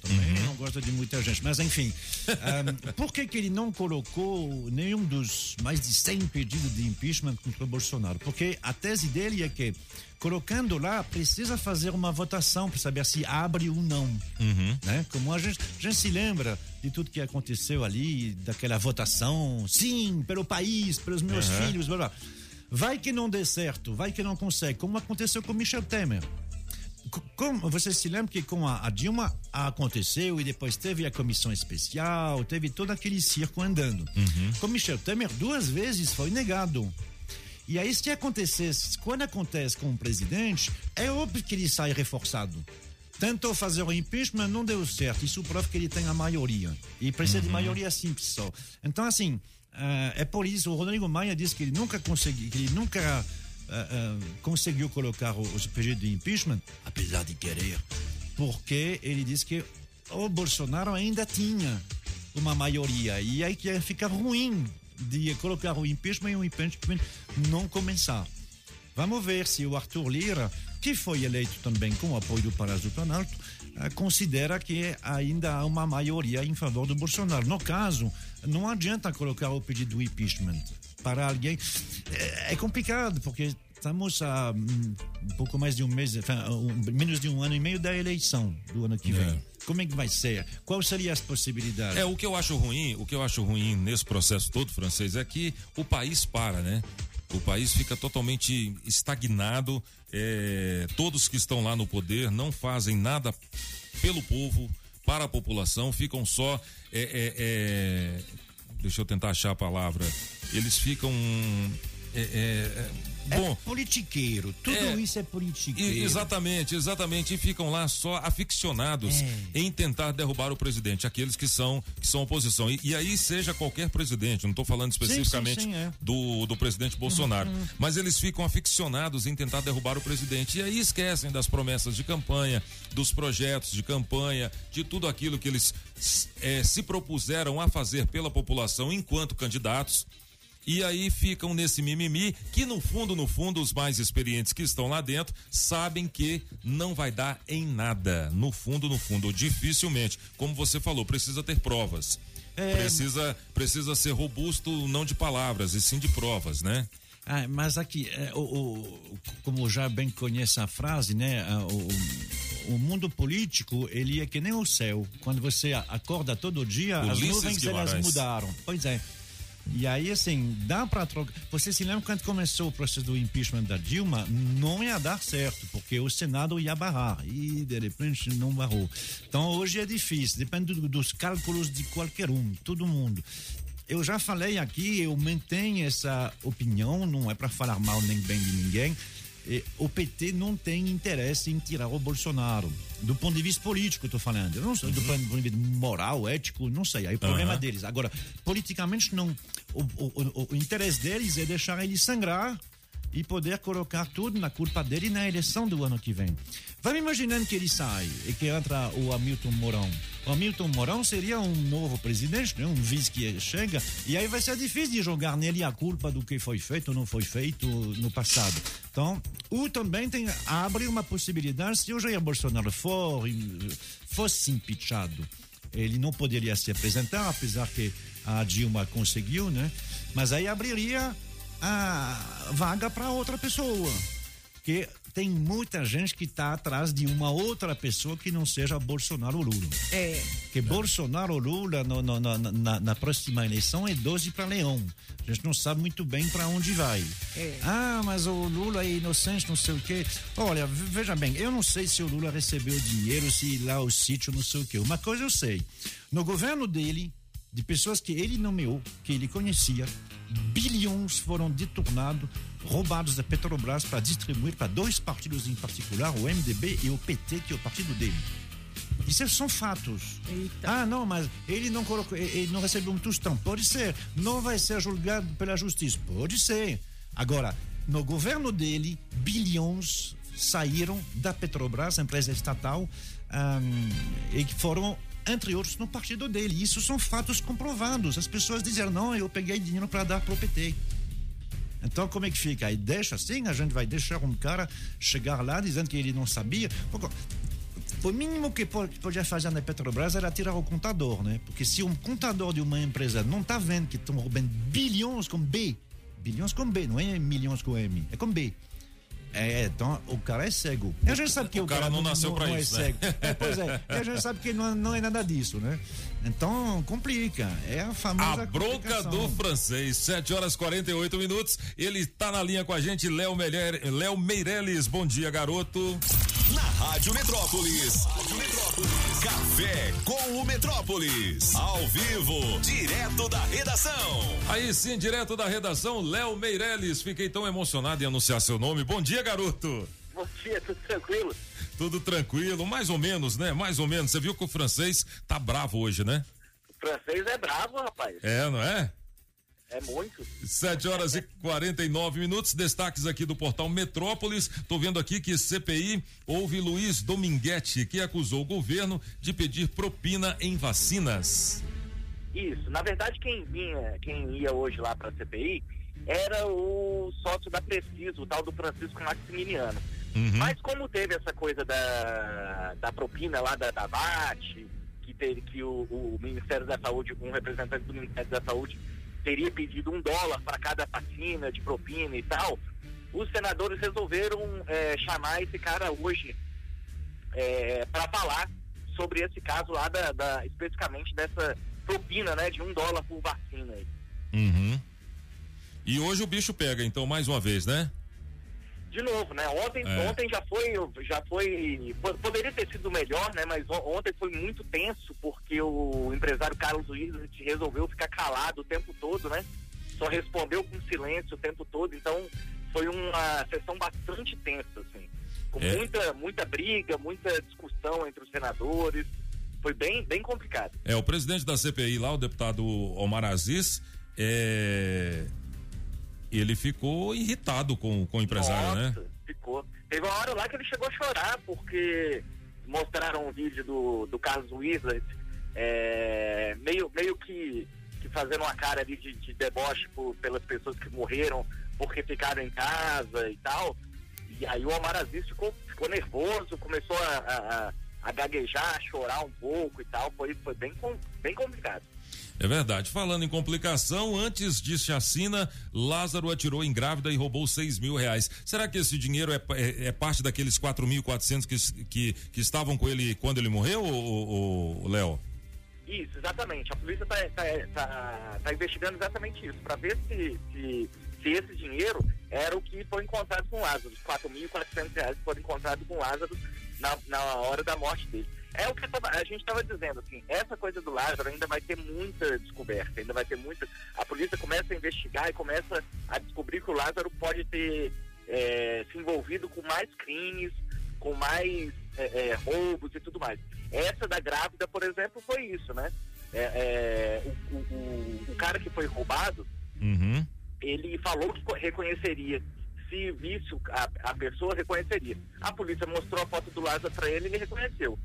Também não gosta de muita gente, mas enfim. ahm, por que, que ele não colocou nenhum dos mais de 100 pedidos de impeachment contra o Bolsonaro? Porque a tese dele é que, colocando lá, precisa fazer uma votação para saber se abre ou não né? Como a gente, a gente se lembra de tudo que aconteceu ali, daquela votação, sim, pelo país, pelos meus Aham. filhos, blá, blá. Vai que não dê certo, vai que não consegue, como aconteceu com Michel Temer. Co- Como você se lembra que com a, a Dilma aconteceu e depois teve a comissão especial, teve todo aquele circo andando. Com Michel Temer duas vezes foi negado. E aí, se acontecesse, quando acontece com o presidente, é óbvio que ele sai reforçado. Tentou fazer o impeachment, não deu certo. Isso prova que ele tem a maioria. E precisa de maioria simples só. Então, assim, eh, é por isso, o Rodrigo Maia diz que ele nunca conseguiu, que ele nunca eh, eh, conseguiu colocar o- os pedidos de impeachment, apesar de querer, porque ele diz que o Bolsonaro ainda tinha uma maioria. E aí que ia ficar ruim de colocar o impeachment e o impeachment não começar. Vamos ver se o Arthur Lira, que foi eleito também com o apoio do Palácio do Planalto, eh, considera que ainda há uma maioria em favor do Bolsonaro. No caso, não adianta colocar o pedido do impeachment para alguém. É, é complicado, porque estamos a um pouco mais de um mês, enfin, um- menos de um ano e meio da eleição do ano que vem. Como é que vai ser? Quais seriam as possibilidades? É, o que eu acho ruim, o que eu acho ruim nesse processo todo, francês, é que o país para, né? O país fica totalmente estagnado, é, todos que estão lá no poder não fazem nada pelo povo, para a população, ficam só. é, é, é, deixa eu tentar achar a palavra. Eles ficam. É, é, é, bom, politiqueiro, tudo É. isso é politiqueiro. exatamente, exatamente. E ficam lá só aficionados É. em tentar derrubar o presidente, aqueles que são, que são oposição. E, e aí, seja qualquer presidente, não estou falando Sim, sim, especificamente sim, é. do, do presidente Bolsonaro, Uhum. mas eles ficam aficionados em tentar derrubar o presidente. E aí esquecem das promessas de campanha, dos projetos de campanha, de tudo aquilo que eles se propuseram a fazer pela população enquanto candidatos. E aí ficam nesse mimimi que no fundo, no fundo, os mais experientes que estão lá dentro sabem que não vai dar em nada. No fundo, no fundo, dificilmente. Como você falou, precisa ter provas. É. Precisa, precisa ser robusto não de palavras, e sim de provas, né? Ah, mas aqui, é, o, o- como já bem conhece a frase, né? O, o mundo político, ele é que nem o céu. Quando você acorda todo dia, as Ulisses nuvens elas mudaram. Pois é. E aí, assim, dá para trocar. Você se lembra quando começou o processo do impeachment da Dilma? Não ia dar certo, porque o Senado ia barrar. E, de repente, não barrou. Então, hoje é difícil. Depende do- dos cálculos de qualquer um, todo mundo. Eu já falei aqui, eu mantenho essa opinião, não é para falar mal nem bem de ninguém. Eh, O PT não tem interesse em tirar o Bolsonaro. Do ponto de vista político, tô falando. Eu não sei, do ponto de vista moral, ético, não sei. Aí o problema Aham. deles. Agora, politicamente, não. O, o, o, o interesse deles é deixar ele sangrar e poder colocar tudo na culpa dele na eleição do ano que vem. Vamos imaginando que ele sai e que entra o Hamilton Mourão. O Hamilton Mourão seria um novo presidente, né? um vice que chega, e aí vai ser difícil de jogar nele a culpa do que foi feito ou não foi feito no passado. Então, o também tem, abre uma possibilidade, se o Jair Bolsonaro for, fosse impeachado, ele não poderia se apresentar, apesar que a Dilma conseguiu, né? Mas aí abriria a vaga para outra pessoa. Que tem muita gente que está atrás de uma outra pessoa que não seja Bolsonaro ou Lula. É. Que Bolsonaro ou Lula no, no, no, na, na próxima eleição é 12 para Leão. A gente não sabe muito bem para onde vai. É. Ah, mas o Lula é inocente, não sei o quê. Olha, ve- veja bem, eu não sei se o Lula recebeu dinheiro, se lá o sítio, não sei o quê. Uma coisa eu sei. No governo dele, de pessoas que ele nomeou, que ele conhecia, bilhões foram deturnados, roubados da Petrobras para distribuir para dois partidos em particular, o MDB e o PT, que é o partido dele. Isso são fatos. Ah, não, mas ele não colocou, ele não recebeu um tostão. Pode ser. Não vai ser julgado pela justiça. Pode ser. Agora, no governo dele, bilhões saíram da Petrobras, empresa estatal, um, e que foram entre outros no partido dele. Isso são fatos comprovados. As pessoas dizeram: não, eu peguei dinheiro para dar para o PT. Então, como é que fica? Aí deixa assim, a gente vai deixar um cara chegar lá dizendo que ele não sabia. O mínimo que podia fazer na Petrobras era tirar o contador, né? Porque se um contador de uma empresa não está vendo que estão roubando bilhões com B, bilhões com B, não é milhões com M, é com B. É, então o cara é cego. E a gente sabe que o, o cara, cara, não nasceu para isso, é né? cego. É, pois é, e a gente sabe que não, não é nada disso, né? Então complica. É a famosa. A bronca do francês, 7 horas 48 minutos. Ele tá na linha com a gente, Léo Léo Meirelles. Bom dia, garoto. Na Rádio Metrópolis. Rádio Metrópolis. Café com o Metrópolis. Ao vivo, direto da redação. Aí sim, direto da redação, Léo Meirelles. Fiquei tão emocionado em anunciar seu nome. Bom dia, garoto. Bom dia, tudo tranquilo? Tudo tranquilo, mais ou menos, né? Mais ou menos. Você viu que o francês tá bravo hoje, né? O francês é bravo, rapaz. É, não é? É muito. 7 horas e 49 minutos. Destaques aqui do portal Metrópolis. Tô vendo aqui que CPI houve Luiz Dominguete, que acusou o governo de pedir propina em vacinas. Isso. Na verdade, quem vinha, quem ia hoje lá para a CPI era o sócio da Preciso, o tal do Francisco Maximiliano. Uhum. Mas como teve essa coisa da, da propina lá da, da VAT, que teve que o, o Ministério da Saúde, um representante do Ministério da Saúde teria pedido um dólar para cada vacina de propina e tal, os senadores resolveram é, chamar esse cara hoje é, para falar sobre esse caso lá da, da, especificamente dessa propina, né, de um dólar por vacina. Uhum. E hoje o bicho pega, então, mais uma vez, né? De novo, né? Ontem, é. ontem já foi, já foi, poderia ter sido melhor, né? Mas ontem foi muito tenso porque o empresário Carlos Luiz resolveu ficar calado o tempo todo, né? Só respondeu com silêncio o tempo todo. Então foi uma sessão bastante tensa, assim, com é. muita, muita briga, muita discussão entre os senadores. Foi bem, bem complicado. É o presidente da CPI lá, o deputado Omar Aziz, é ele ficou irritado com, com o empresário, né? Nossa, né? Ficou. Teve uma hora lá que ele chegou a chorar porque mostraram um vídeo do, do Carlos Wizard é, meio, meio que, que fazendo uma cara ali de, de deboche por, pelas pessoas que morreram porque ficaram em casa e tal. E aí o Omar Aziz ficou, ficou nervoso, começou a, a, a gaguejar, a chorar um pouco e tal. Foi, foi bem, bem complicado. É verdade. Falando em complicação, antes de chacina, Lázaro atirou em grávida e roubou seis mil reais. Será que esse dinheiro é, é, é parte daqueles quatro mil quatrocentos que, que, estavam com ele quando ele morreu, o Léo? Isso, exatamente. A polícia está tá, tá, tá investigando exatamente isso, para ver se, se, se, esse dinheiro era o que foi encontrado com Lázaro. Os quatro mil quatrocentos reais foram encontrados com Lázaro na, na hora da morte dele. É o que a gente estava dizendo, assim, essa coisa do Lázaro ainda vai ter muita descoberta, ainda vai ter muita. A polícia começa a investigar e começa a descobrir que o Lázaro pode ter é, se envolvido com mais crimes, com mais é, é, roubos e tudo mais. Essa da grávida, por exemplo, foi isso, né? É, é, o, o, o, cara que foi roubado, uhum. ele falou que reconheceria se visse a, a pessoa, reconheceria. A polícia mostrou a foto do Lázaro para ele e ele reconheceu.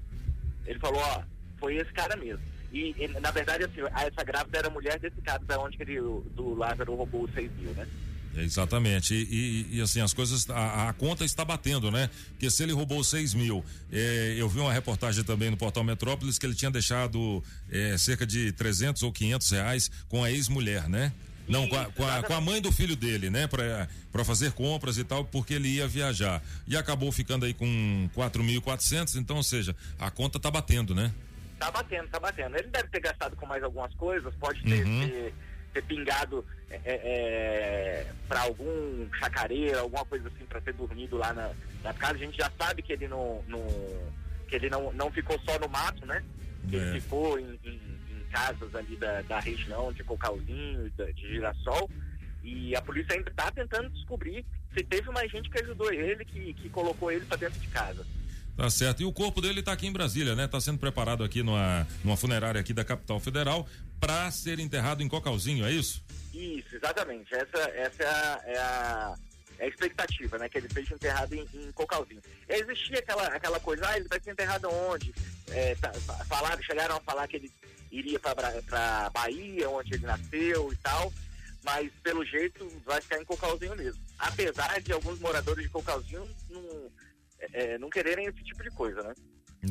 Ele falou, ó, foi esse cara mesmo. E, na verdade, assim, essa grávida era mulher desse cara, da onde ele, do Lázaro roubou os 6 mil, né? Exatamente. E, e, e, assim, as coisas, a, a, conta está batendo, né? Porque se ele roubou 6 mil, é, eu vi uma reportagem também no portal Metrópolis que ele tinha deixado é, cerca de 300 ou 500 reais com a ex-mulher, né? Não, com a, com, a, com a, mãe do filho dele, né? Para fazer compras e tal, porque ele ia viajar. E acabou ficando aí com 4.400, então, ou seja, a conta tá batendo, né? Tá batendo, tá batendo. Ele deve ter gastado com mais algumas coisas, pode ter, uhum. ter, ter, pingado é, é, é para algum chacareiro, alguma coisa assim, para ter dormido lá na, na casa. A gente já sabe que ele não, não que ele não, não ficou só no mato, né? Que ele é. ficou em, em casas ali da, da região de Cocalzinho, de, Girassol, e a polícia ainda está tentando descobrir se teve mais gente que ajudou ele, que, que colocou ele para dentro de casa. Tá certo. E o corpo dele está aqui em Brasília, né? Está sendo preparado aqui numa, numa funerária aqui da capital federal para ser enterrado em Cocalzinho, é isso? Isso, exatamente. Essa, essa é a, é a é a expectativa, né? Que ele seja enterrado em, em Cocalzinho. Existia aquela, aquela coisa, ah, ele vai ser enterrado onde? É, tá, fa- falaram, chegaram a falar que ele iria para Bahia, onde ele nasceu e tal, mas pelo jeito vai ficar em Cocalzinho mesmo. Apesar de alguns moradores de Cocalzinho não, é, não quererem esse tipo de coisa, né?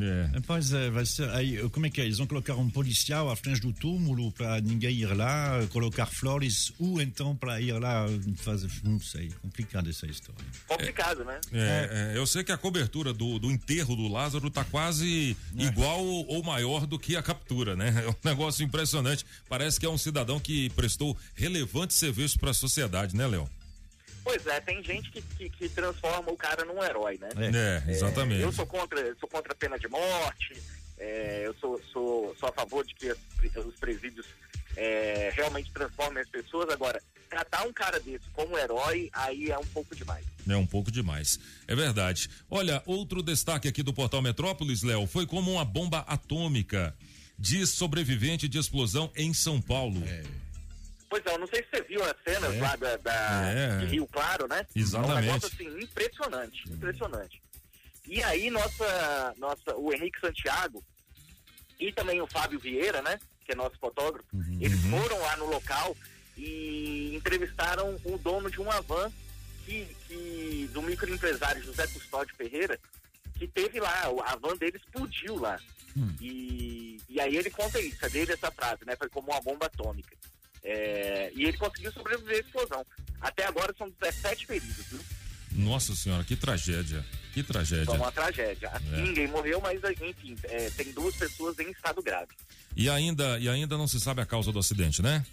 É. Pois é, vai ser, aí, como é que é? Eles vão colocar um policial à frente do túmulo para ninguém ir lá, colocar flores, ou então para ir lá fazer. Não sei, complicada essa história. Complicado, né? É, é, eu sei que a cobertura do, do enterro do Lázaro tá quase igual ou maior do que a captura, né? É um negócio impressionante. Parece que é um cidadão que prestou relevante serviço para a sociedade, né, Léo? Pois é, tem gente que, que, que transforma o cara num herói, né? É, exatamente. eu sou contra, sou contra a pena de morte, é, eu sou, sou, sou a favor de que os presídios é, realmente transformem as pessoas. Agora, tratar um cara desse como herói, aí é um pouco demais. É um pouco demais. É verdade. Olha, outro destaque aqui do Portal Metrópolis, Léo, foi como uma bomba atômica. Diz sobrevivente de explosão em São Paulo. Pois é, eu não sei se você viu as cenas É. lá da, da- É. de Rio Claro, né? Exatamente. É um negócio assim, impressionante, impressionante. E aí nossa, nossa, o Henrique Santiago e também o Fábio Vieira, né? Que é nosso fotógrafo, eles foram lá no local e entrevistaram o dono de uma van que, que do microempresário José Custódio Ferreira, que teve lá, a van dele explodiu lá. E, e aí ele conta isso, é dele essa frase, né? Foi como uma bomba atômica. É, e ele conseguiu sobreviver à explosão. Até agora são 17 feridos, viu? Nossa senhora, que tragédia. Que tragédia. Foi uma tragédia. É. Ninguém morreu, mas enfim, é, tem duas pessoas em estado grave. E ainda, e ainda não se sabe a causa do acidente, né?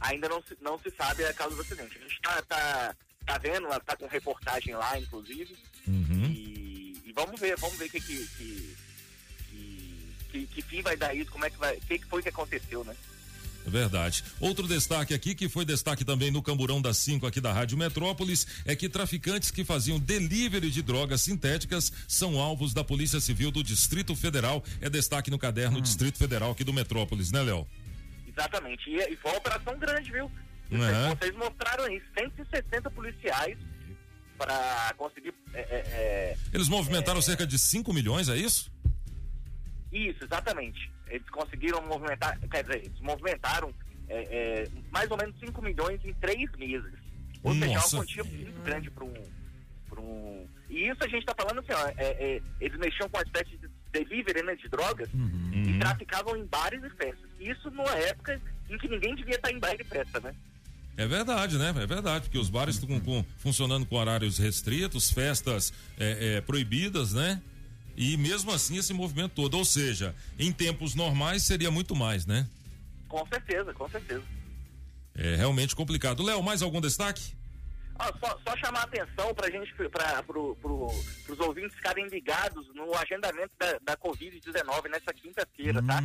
Ainda não se, não se sabe a causa do acidente. A gente tá, tá, tá vendo, tá com reportagem lá, inclusive. Uhum. E, e vamos ver, vamos ver o que que, que, que, que, que fim vai dar isso, como é que vai. O que, que foi que aconteceu, né? É Verdade. Outro destaque aqui, que foi destaque também no Camburão das 5 aqui da Rádio Metrópolis, é que traficantes que faziam delivery de drogas sintéticas são alvos da Polícia Civil do Distrito Federal. É destaque no caderno Distrito Federal aqui do Metrópolis, né, Léo? Exatamente. E, e foi uma operação grande, viu? É. Vocês mostraram aí 160 policiais para conseguir. é, é, é, Eles movimentaram cerca de 5 milhões, é isso? Isso, exatamente. Eles conseguiram movimentar, quer dizer, eles movimentaram é, é, mais ou menos 5 milhões em três meses. Ou seja, é uma Nossa. quantia muito grande para um, pra um. E isso a gente está falando assim, ó, é, é, eles mexiam com uma espécie de delivery né, de drogas e traficavam em bares e festas. Isso numa época em que ninguém devia estar em bar e festa, né? É verdade, né? É verdade, porque os bares estão funcionando com horários restritos, festas é, é, proibidas, né? E mesmo assim esse movimento todo. Ou seja, em tempos normais seria muito mais, né? Com certeza, com certeza. É realmente complicado. Léo, mais algum destaque? Ó, só, só chamar a atenção para gente, para pro, pro, os ouvintes ficarem ligados no agendamento da, da Covid-19 nessa quinta-feira, tá?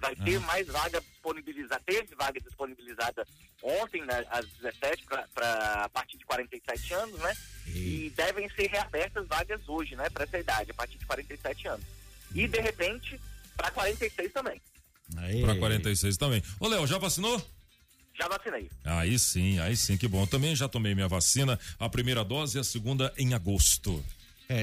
Vai ter mais vaga disponibilizada, teve vaga disponibilizada ontem, né, às 17, para a partir de 47 anos, né? E devem ser reabertas vagas hoje, né, para essa idade, a partir de 47 anos. E, de repente, para 46 também. Para 46 também. Ô, Léo, já vacinou? Já vacinei. Aí sim, aí sim, que bom. Também já tomei minha vacina, a primeira dose e a segunda em agosto.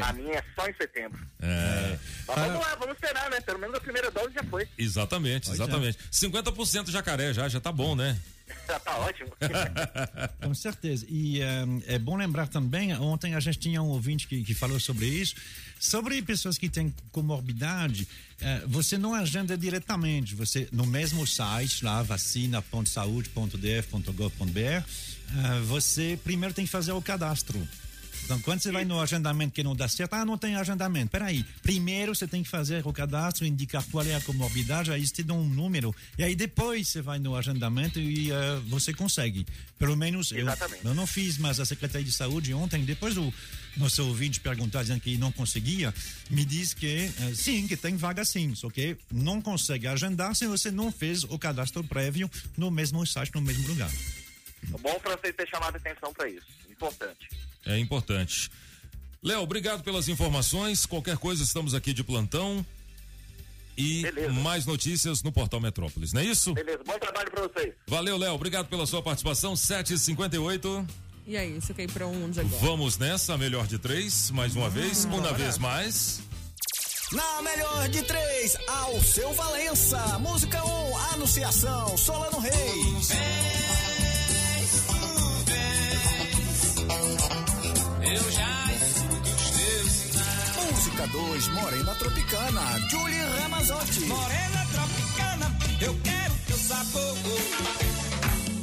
A minha é só em setembro. É. Mas vamos lá, vamos esperar, né? Pelo menos a primeira dose já foi. Exatamente, Pois é. exatamente. 50% jacaré já, já tá bom, né? Já tá ótimo. Com certeza. E eh, é bom lembrar também, ontem a gente tinha um ouvinte que, que falou sobre isso, sobre pessoas que têm comorbidade, eh, você não agenda diretamente, você no mesmo site, lá, vacina.saude.df.gov.br, eh, você primeiro tem que fazer o cadastro. Então, quando você vai no agendamento que não dá certo, ah, não tem agendamento. Peraí, primeiro você tem que fazer o cadastro, indicar qual é a comorbidade, aí te dão um número, e aí depois você vai no agendamento e eh, você consegue. Pelo menos eu, eu não fiz, mas a Secretaria de Saúde ontem, depois do nosso ouvinte perguntar dizendo que não conseguia, me diz que eh, sim, que tem vaga sim, só que não consegue agendar se você não fez o cadastro prévio no mesmo site, no mesmo lugar. É bom pra vocês ter chamado atenção para isso. Importante. É importante. Léo, obrigado pelas informações. Qualquer coisa, estamos aqui de plantão. E mais notícias no Portal Metrópolis, não é isso? Beleza, bom trabalho para vocês. Valeu, Léo. Obrigado pela sua participação. 7h58. E aí, você quer ir pra onde agora? Vamos nessa, melhor de três, mais uma vez, uma bora. vez mais. Na melhor de três, ao seu Valença. Música 1, um, Anunciação, Solano Reis. Eu já escuto os teus sinais. Música 2, Morena Tropicana, Julie Ramazotti. Morena tropicana, eu quero teu sabor.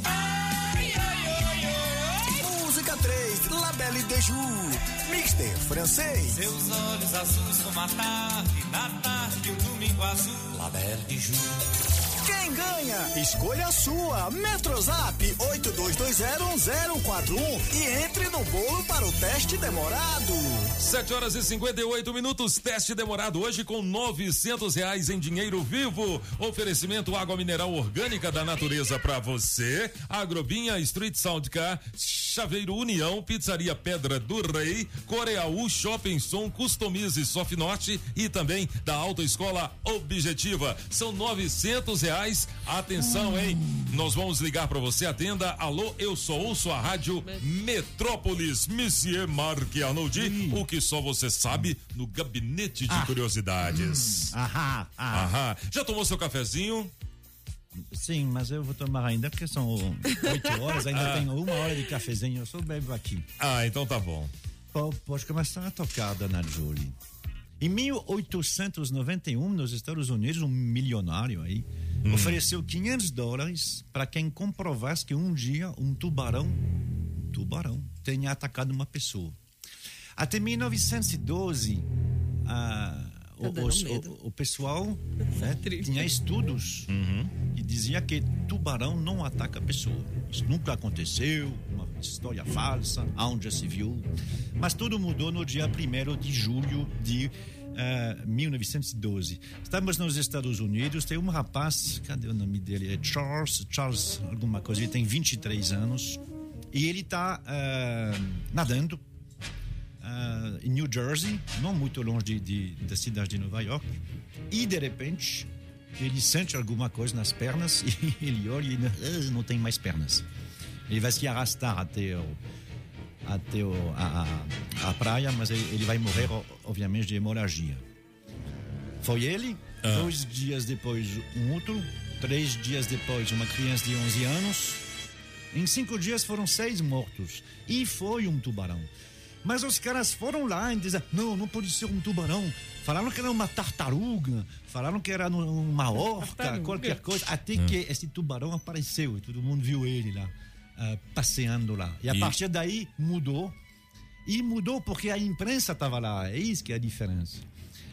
Ai, ai, ai, ai. Música 3, La Belle de Jour, Mister Francês. Seus olhos azuis como a tarde, na tarde, um domingo azul. La Belle de Jour. Quem ganha? Escolha a sua. Metrozap 82201041 e entre no bolo para o teste demorado. 7 horas e 58 minutos, teste demorado hoje com 900 reais em dinheiro vivo. Oferecimento água mineral orgânica da natureza para você. Agrobinha Street Sound Car, Chaveiro União, Pizzaria Pedra do Rei, Coreaú Shopping Som, Customize Soft Norte e também da Autoescola Objetiva. São 900 reais. Atenção, hein? Nós vamos ligar para você. Atenda. Alô, eu só ouço a rádio Metrópolis. Monsieur Marc Arnoldi, o que só você sabe no gabinete de Ah. curiosidades. Ahá, ah. Aham. Já tomou seu cafezinho? Sim, mas eu vou tomar ainda porque são oito horas, ainda Ah. tenho uma hora de cafezinho, eu só bebo aqui. Ah, então tá bom. Pode começar a tocar, dona Julie. Em 1891, nos Estados Unidos, um milionário aí Hum. ofereceu 500 dólares para quem comprovasse que um dia um tubarão, um tubarão, tenha atacado uma pessoa. Até 1912, ah, o, Tá o- o pessoal né, tinha estudos que dizia que tubarão não ataca a pessoa. Isso nunca aconteceu, uma história falsa, onde se viu. Mas tudo mudou no dia 1 de julho de ah, 1912. Estamos nos Estados Unidos, tem um rapaz, cadê o nome dele? É Charles, Charles alguma coisa, ele tem 23 anos e ele está nadando ah, em New Jersey, não muito longe de, de- da cidade de Nova York, e de repente ele sente alguma coisa nas pernas e ele olha e não, ah, não tem mais pernas. Ele vai se arrastar até o, até o, a, a, a praia, mas ele, ele vai morrer, obviamente, de hemorragia. Foi ele, dois dias depois um outro, três dias depois uma criança de 11 anos. Em cinco dias foram seis mortos. E foi um tubarão. Mas os caras foram lá e disseram: não, não pode ser um tubarão. Falaram que era uma tartaruga, falaram que era uma orca, Tartaruga. qualquer coisa. Até que esse tubarão apareceu e todo mundo viu ele lá, ah, passeando lá. E a E- partir daí mudou. E mudou porque a imprensa estava lá. É isso que é a diferença.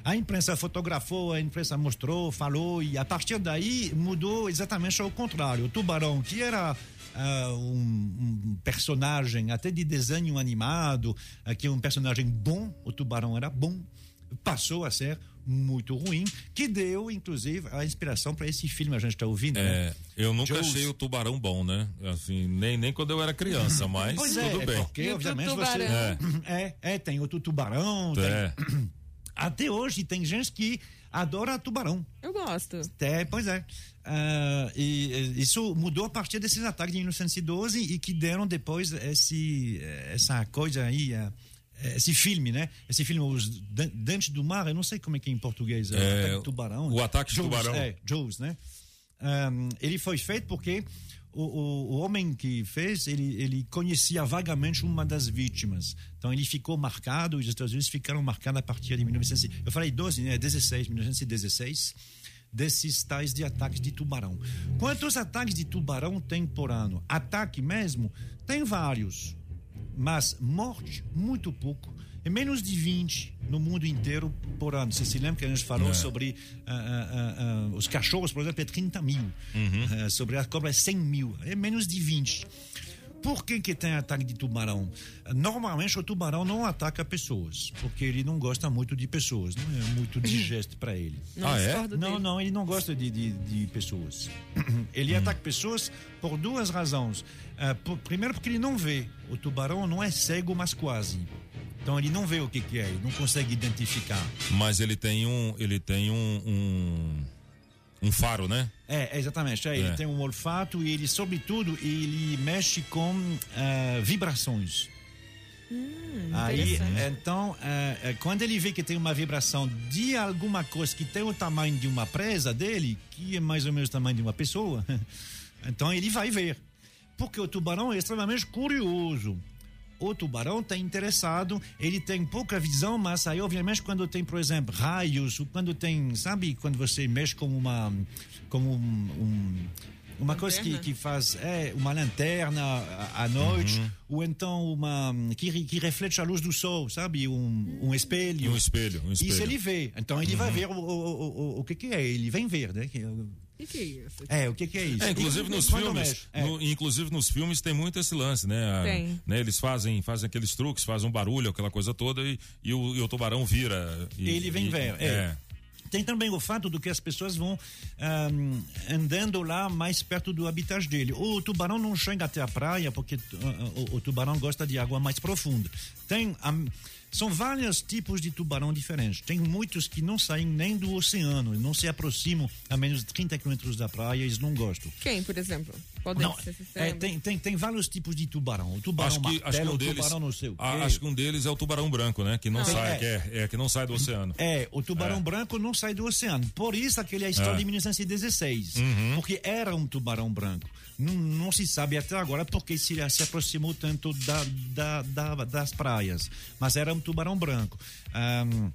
A imprensa fotografou, a imprensa mostrou, falou, e a partir daí mudou exatamente ao contrário. O tubarão, que era ah, um, um personagem até de desenho animado, ah, que é um personagem bom, o tubarão era bom, passou a ser muito ruim, que deu, inclusive, a inspiração para esse filme a gente está ouvindo. É, né? eu nunca Jaws. achei o tubarão bom, né? Assim, nem, nem quando eu era criança, mas Pois é, tudo é bem. porque, obviamente, você. É. é, tem outro tubarão. tem- É. Até hoje tem gente que adora tubarão. Eu gosto. É, pois é. Ah, e eh, isso mudou a partir desses ataques de 1912 e que deram depois esse, essa coisa aí, eh, esse filme, né? Esse filme, Os Dentes do Mar, eu não sei como é que é em português. É, o É, Ataque de Tubarão. o Ataque Jaws, Tubarão. É, Jaws, né? Ahm, ele foi feito porque o, o, o homem que fez, ele, ele conhecia vagamente uma das vítimas. Então ele ficou marcado, os Estados Unidos ficaram marcados a partir de 1900, eu falei 12, né? 16, 1916, desses tais de ataques de tubarão. Quantos ataques de tubarão tem por ano? Ataque mesmo? Tem vários, mas morte, muito pouco. É menos de 20 no mundo inteiro por ano. Você se lembra que a gente falou É. sobre ah, ah, ah, os cachorros, por exemplo, é 30 mil. Ah, sobre a cobra é 100 mil. É menos de 20. Por que, que tem ataque de tubarão? Normalmente o tubarão não ataca pessoas, porque ele não gosta muito de pessoas, não é muito digesto para ele. Não, Ah, é? Não, dele. não, ele não gosta de, de, de pessoas. Ele ataca pessoas por duas razões. Ah, por- primeiro, porque ele não vê. O tubarão não é cego, mas quase. Então ele não vê o que, que é, ele não consegue identificar. Mas ele tem um, ele tem um, um, Um faro, né? É, exatamente. É, Ele É. tem um olfato e ele, sobretudo, ele mexe com eh, vibrações. Aí, então, eh, eh, quando ele vê que tem uma vibração de alguma coisa que tem o tamanho de uma presa dele, que é mais ou menos o tamanho de uma pessoa, então ele vai ver. Porque o tubarão é extremamente curioso. O tubarão está interessado, ele tem pouca visão, mas aí, obviamente, quando tem, por exemplo, raios, ou quando tem, sabe, quando você mexe com uma. como um. um- uma coisa que, Lanterna? que faz é, uma lanterna à- noite, Uhum. ou então uma. que, que reflete a luz do sol, sabe? Um, um espelho. Um espelho, um espelho. Isso ele vê. Então ele vai Uhum. ver o, o, o, o, o que, que é. Ele vem ver, né? Que- O que, é isso? É, o que, que é isso? É, inclusive nos filmes, é. no- inclusive nos filmes tem muito esse lance, né? A- Tem. né, Eles fazem, fazem aqueles truques, fazem um barulho, aquela coisa toda e, e o, e o tubarão vira. e- Ele vem e- ver, é. Tem também o fato do que as pessoas vão ahm, andando lá mais perto do habitat dele. O tubarão não chega até a praia porque ah, o, o tubarão gosta de água mais profunda. Tem ahm, são vários tipos de tubarão diferentes. Tem muitos que não saem nem do oceano, não se aproximam a menos de 30 quilômetros da praia, eles não gostam. Quem, por exemplo? Podem Não, ser se é, tem, tem, tem vários tipos de tubarão. O tubarão Acho que, acho que martelo, um o deles, tubarão não sei o quê. acho que um deles é o tubarão branco, né? Que não Ah. sai, É. que, é, é, que não sai do oceano. É, o tubarão É. branco não sai do oceano. Por isso aquele é a história É. de 1916. Uhum. Porque era um tubarão branco. Não, não se sabe até agora porque se, se aproximou tanto da, da- da- das praias. Mas era um tubarão branco. Ahm,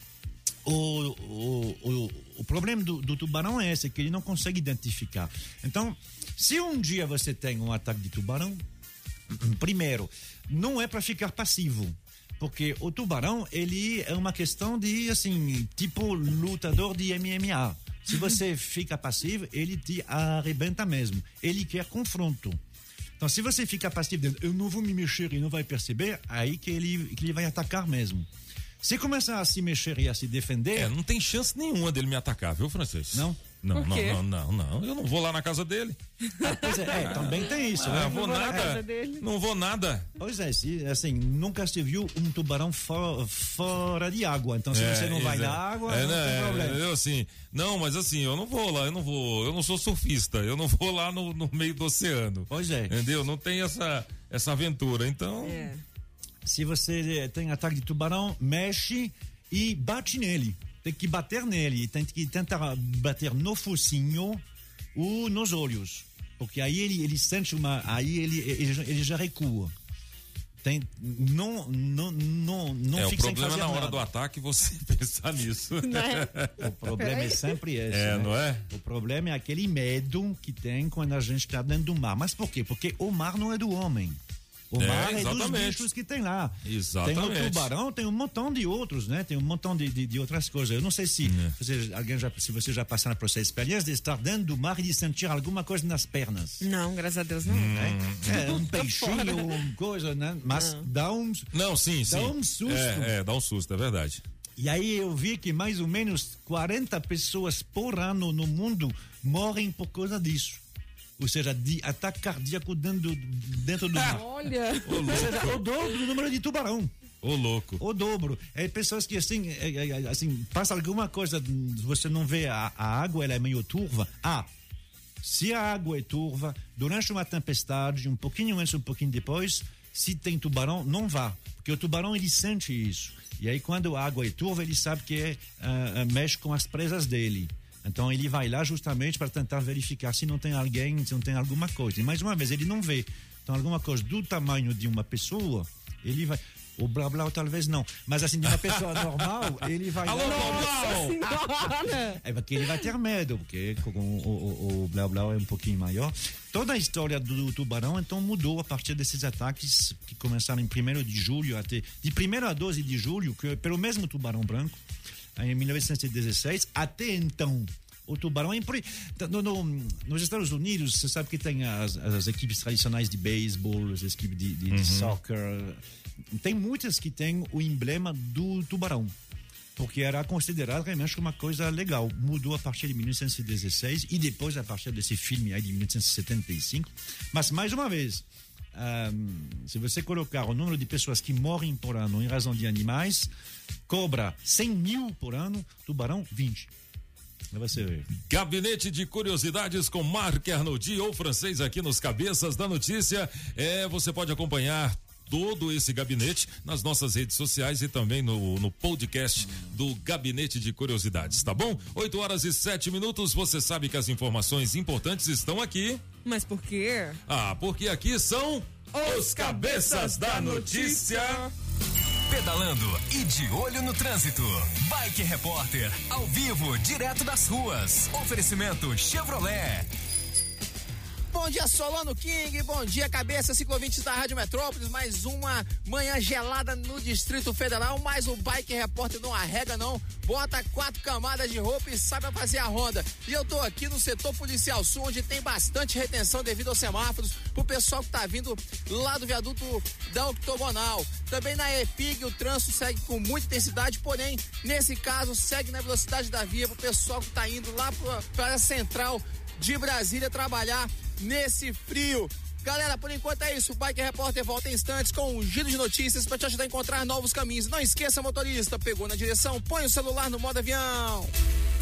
o, o, o, o problema do, do tubarão é esse, que ele não consegue identificar. Então, se um dia você tem um ataque de tubarão, primeiro, não é para ficar passivo. Porque o tubarão, ele é uma questão de, assim, tipo lutador de MMA. Se você fica passivo, ele te arrebenta mesmo. Ele quer confronto. Então, se você fica passivo, eu não vou me mexer e não vai perceber, aí que ele, que ele vai atacar mesmo. Se começar a se mexer e a se defender. É, não tem chance nenhuma dele me atacar, viu, francês? Não? Não, não, não, não, não. Eu não vou lá na casa dele. Pois é, é, também tem isso, Ah, né? Não vou nada. Não vou nada. Pois é, se, assim, nunca se viu um tubarão fo- fora de água. Então, se É, você não vai isso é. na água, É, não né, tem é, problema. Eu assim, não, mas assim, eu não vou lá, eu não vou, eu não sou surfista, eu não vou lá no, no meio do oceano. Pois é. Entendeu? Não tem essa, essa aventura, então. É. Se você tem ataque de tubarão, mexe e bate nele. Tem que bater nele. Tem que tentar bater no focinho ou nos olhos. Porque aí ele, ele sente uma. Aí ele, ele, já- ele já recua. Tem, não não, não, não é, o problema fazer na hora nada. do ataque você pensar nisso. O problema é sempre esse. É, né? não é? O problema é aquele medo que tem quando a gente está dentro do mar. Mas por quê? Porque o mar não é do homem. O É, mar é dos bichos que tem lá. Exatamente. Tem o tubarão, tem um montão de outros, né? Tem um montão de, de, de outras coisas. Eu não sei se É. você, alguém já, se você já passaram por essa experiência de estar dentro do mar e de sentir alguma coisa nas pernas. Não, graças a Deus não. É, um Tá peixinho, fora. uma coisa, né? Mas dá um. Não, sim, Dá sim. um susto. É, é, dá um susto, é verdade. E aí eu vi que mais ou menos 40 pessoas por ano no mundo morrem por causa disso. Ou seja, de ataque cardíaco dentro, dentro do mar. Olha. Ou seja, o dobro do número de tubarão. Ô, louco. O dobro. É pessoas que assim, é, é, é, assim passa alguma coisa, você não vê a, a água, ela é meio turva. Ah, se a água é turva, durante uma tempestade, um pouquinho antes, um pouquinho depois, se tem tubarão, não vá. Porque o tubarão, ele sente isso. E aí, quando a água é turva, ele sabe que é, ah, mexe com as presas dele. Então, ele vai lá justamente para tentar verificar se não tem alguém, se não tem alguma coisa. E mais uma vez, ele não vê. Então, alguma coisa do tamanho de uma pessoa, ele vai. O blá blá talvez não. Mas assim, de uma pessoa normal, ele vai. Alô, Blá Senhora! é porque ele vai ter medo, porque com o, o, o Blau Blau é um pouquinho maior. Toda a história do tubarão, então, mudou a partir desses ataques que começaram em 1 de julho até. De 1 a 12 de julho, que, pelo mesmo tubarão branco, em 1916, até então. O tubarão é impre- no, no- nos Estados Unidos, você sabe que tem as, as equipes tradicionais de beisebol, as equipes de, de, de Uhum. soccer. Tem muitas que têm o emblema do tubarão porque era considerado realmente uma coisa legal. Mudou a partir de 1916 e depois a partir desse filme aí de 1975. Mas, mais uma vez, ahm, se você colocar o número de pessoas que morrem por ano em razão de animais, cobra 100 mil por ano, tubarão 20. Pra você ver. Gabinete de Curiosidades com Marc Arnoldi ou francês aqui nos Cabeças da Notícia. É, você pode acompanhar todo esse gabinete nas nossas redes sociais e também no, no podcast do Gabinete de Curiosidades, tá bom? 8 horas e 7 minutos. Você sabe que as informações importantes estão aqui. Mas por quê? Ah, porque aqui são os Cabeças da Notícia. Pedalando e de olho no trânsito. Bike Repórter, ao vivo, direto das ruas. Oferecimento Chevrolet. Bom dia, Solano King. Bom dia, cabeça ciclovintes da Rádio Metrópolis. Mais uma manhã gelada no Distrito Federal. Mas o Bike Repórter não arrega, não. Bota quatro camadas de roupa e sabe fazer a ronda. E eu tô aqui no setor policial sul, onde tem bastante retenção devido aos semáforos. Pro pessoal que tá vindo lá do viaduto da Octogonal. Também na EPIG o trânsito segue com muita intensidade, porém, nesse caso, segue na velocidade da via pro pessoal que tá indo lá para a central de Brasília trabalhar nesse frio. Galera, por enquanto é isso. O Bike Repórter volta em instantes com um giro de notícias para te ajudar a encontrar novos caminhos. Não esqueça, motorista, pegou na direção, põe o celular no modo avião.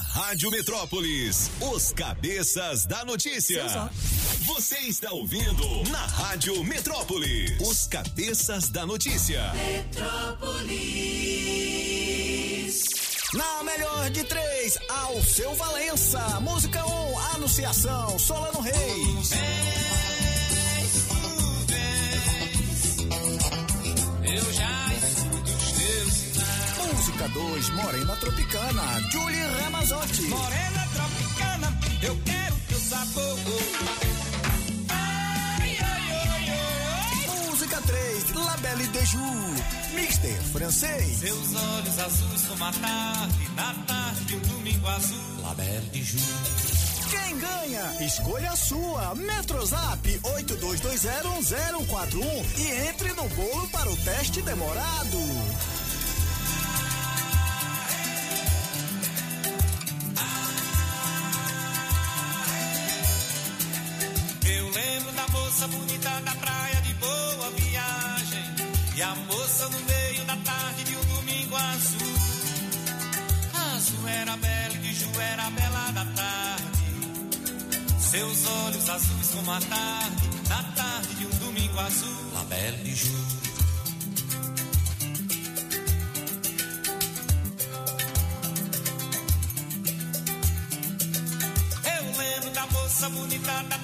Rádio Metrópolis, os cabeças da notícia. Você está ouvindo na Rádio Metrópolis, os cabeças da notícia. Metrópolis. Na melhor de três, ao seu Valença. Música 1, um, Anunciação, Solano Reis. Eu já Música 2, Morena Tropicana, Julie Ramazotti. Morena Tropicana, eu quero teu sabor. Ai, ai, ai, Música 3, Labelle Deju, Mister Francês. Seus olhos azuis são uma tarde, na tarde um domingo azul. La Belle De Deju. Quem ganha? Escolha a sua. Metrozap 82201041 e entre no bolo para o teste demorado. Lembro da moça bonita da praia de boa viagem. E a moça no meio da tarde de um domingo azul. Azul era bela e de Ju era bela da tarde. Seus olhos azuis como a tarde, na tarde de um domingo azul. La Belle de Ju. Eu lembro da moça bonita da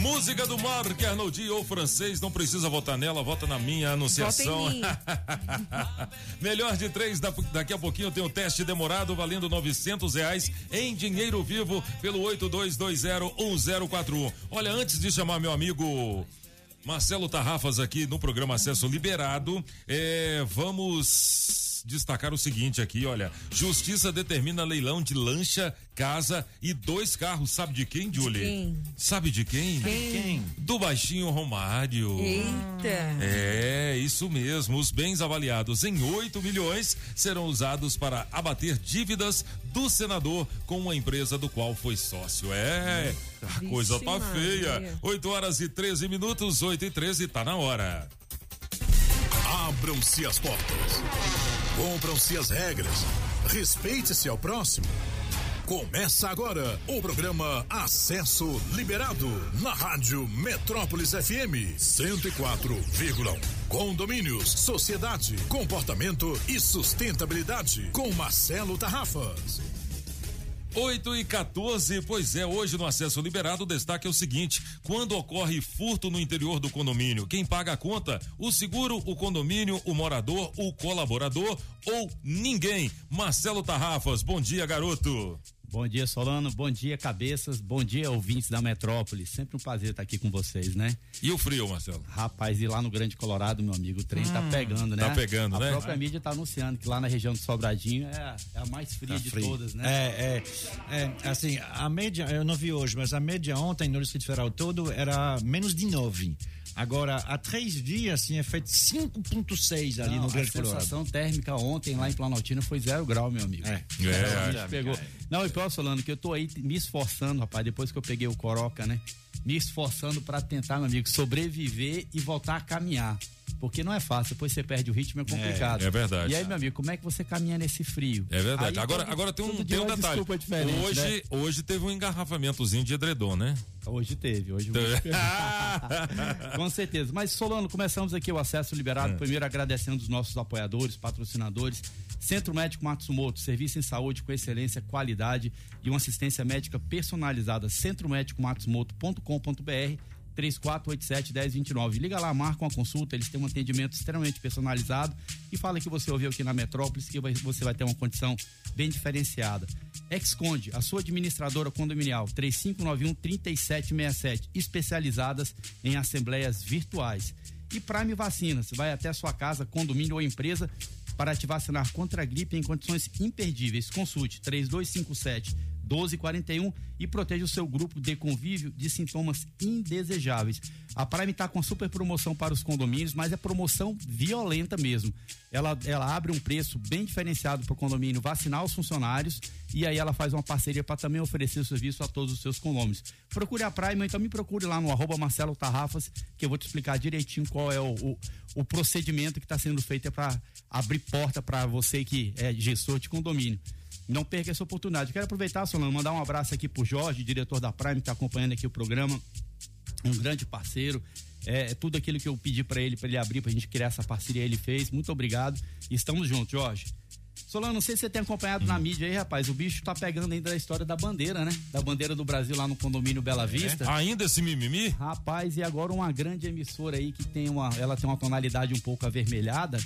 Música do Marc Arnoldi ou francês, não precisa votar nela, vota na minha anunciação. Vota em mim. Melhor de três, da- daqui a pouquinho tem o teste demorado valendo novecentos reais em dinheiro vivo pelo 82201041. Olha, antes de chamar meu amigo Marcelo Tarrafas aqui no programa Acesso Liberado, é, vamos destacar o seguinte aqui, olha, Justiça determina leilão de lancha, casa e dois carros, sabe de quem, Julie? quem? Sabe de quem? Quem? Do baixinho Romário. Eita. É, isso mesmo. Os bens avaliados em 8 milhões serão usados para abater dívidas do senador com uma empresa do qual foi sócio. É, a coisa tá Maria. feia. 8 horas e 13 minutos, 8 e 13, tá na hora. Abram-se as portas. Cumpram-se as regras. Respeite-se ao próximo. Começa agora o programa Acesso Liberado na Rádio Metrópolis FM 104,1. Condomínios, sociedade, comportamento e sustentabilidade com Marcelo Tarrafas. 8 e 14, pois é, hoje no acesso liberado o destaque é o seguinte: quando ocorre furto no interior do condomínio, quem paga a conta? O seguro, o condomínio, o morador, o colaborador ou ninguém? Marcelo Tarrafas, bom dia, garoto. Bom dia, Solano. Bom dia, cabeças. Bom dia, ouvintes da metrópole. Sempre um prazer estar aqui com vocês, né? E o frio, Marcelo? Rapaz, e lá no Grande Colorado, meu amigo, o trem tá pegando, né? tá pegando, a né? A própria mídia tá anunciando que lá na região do Sobradinho é, a- é a mais fria Tá de frio. todas, né? É, é, é, assim, a média, eu não vi hoje, mas a média ontem no Distrito Federal todo era menos de 9. Agora, há três dias tinha feito 5,6 ali Não, no a Grande Colorado. sensação térmica ontem lá em Planaltina foi zero grau, meu amigo. É. A É, gente é. pegou. Não, e pior, Solano, que eu tô aí me esforçando, rapaz, depois que eu peguei o Coroca, né? Me esforçando pra tentar, meu amigo, sobreviver e voltar a caminhar. Porque não é fácil, depois você perde o ritmo, é complicado. É, é verdade. E aí, meu amigo, como é que você caminha nesse frio? É verdade. Aí, agora, todo- agora tem um, tem um detalhe. diferente, hoje, né? hoje teve um engarrafamentozinho de edredom, né? Hoje teve, hoje Com certeza. Mas, Solano, começamos aqui o acesso liberado. É. Primeiro agradecendo os nossos apoiadores, patrocinadores. Centro Médico Matsumoto, serviço em saúde com excelência, qualidade e uma assistência médica personalizada. centromédicomatsumoto.com.br 3487-1029. Liga lá, marca uma consulta, eles têm um atendimento extremamente personalizado e fala que você ouviu aqui na Metrópolis que vai- você vai ter uma condição bem diferenciada. Exconde, a sua administradora condominial, 3591-3767, especializadas em assembleias virtuais. E Prime Vacinas, vai até a sua casa, condomínio ou empresa para te vacinar contra a gripe em condições imperdíveis. Consulte 3257 1241 e proteja o seu grupo de convívio de sintomas indesejáveis. A Prime está com super promoção para os condomínios, mas é promoção violenta mesmo. Ela, ela abre um preço bem diferenciado para o condomínio vacinar os funcionários e aí ela faz uma parceria para também oferecer o serviço a todos os seus condomínios. Procure a Prime, então me procure lá no arroba Marcelo Tarrafas, que eu vou te explicar direitinho qual é o, o, o procedimento que está sendo feito para abrir porta para você que é gestor de condomínio. Não perca essa oportunidade. Quero aproveitar, Solano, mandar um abraço aqui pro Jorge, diretor da Prime, que está acompanhando aqui o programa. Um grande parceiro. É, é tudo aquilo que eu pedi para ele, para ele abrir, pra gente criar essa parceria, ele fez. Muito obrigado. Estamos juntos, Jorge. Solano, não sei se você tem acompanhado na mídia aí, rapaz. O bicho tá pegando ainda a história da bandeira, né? Da bandeira do Brasil lá no condomínio Bela Vista. Ainda esse mimimi? Rapaz, e agora uma grande emissora aí que tem uma. Ela tem uma tonalidade um pouco avermelhada.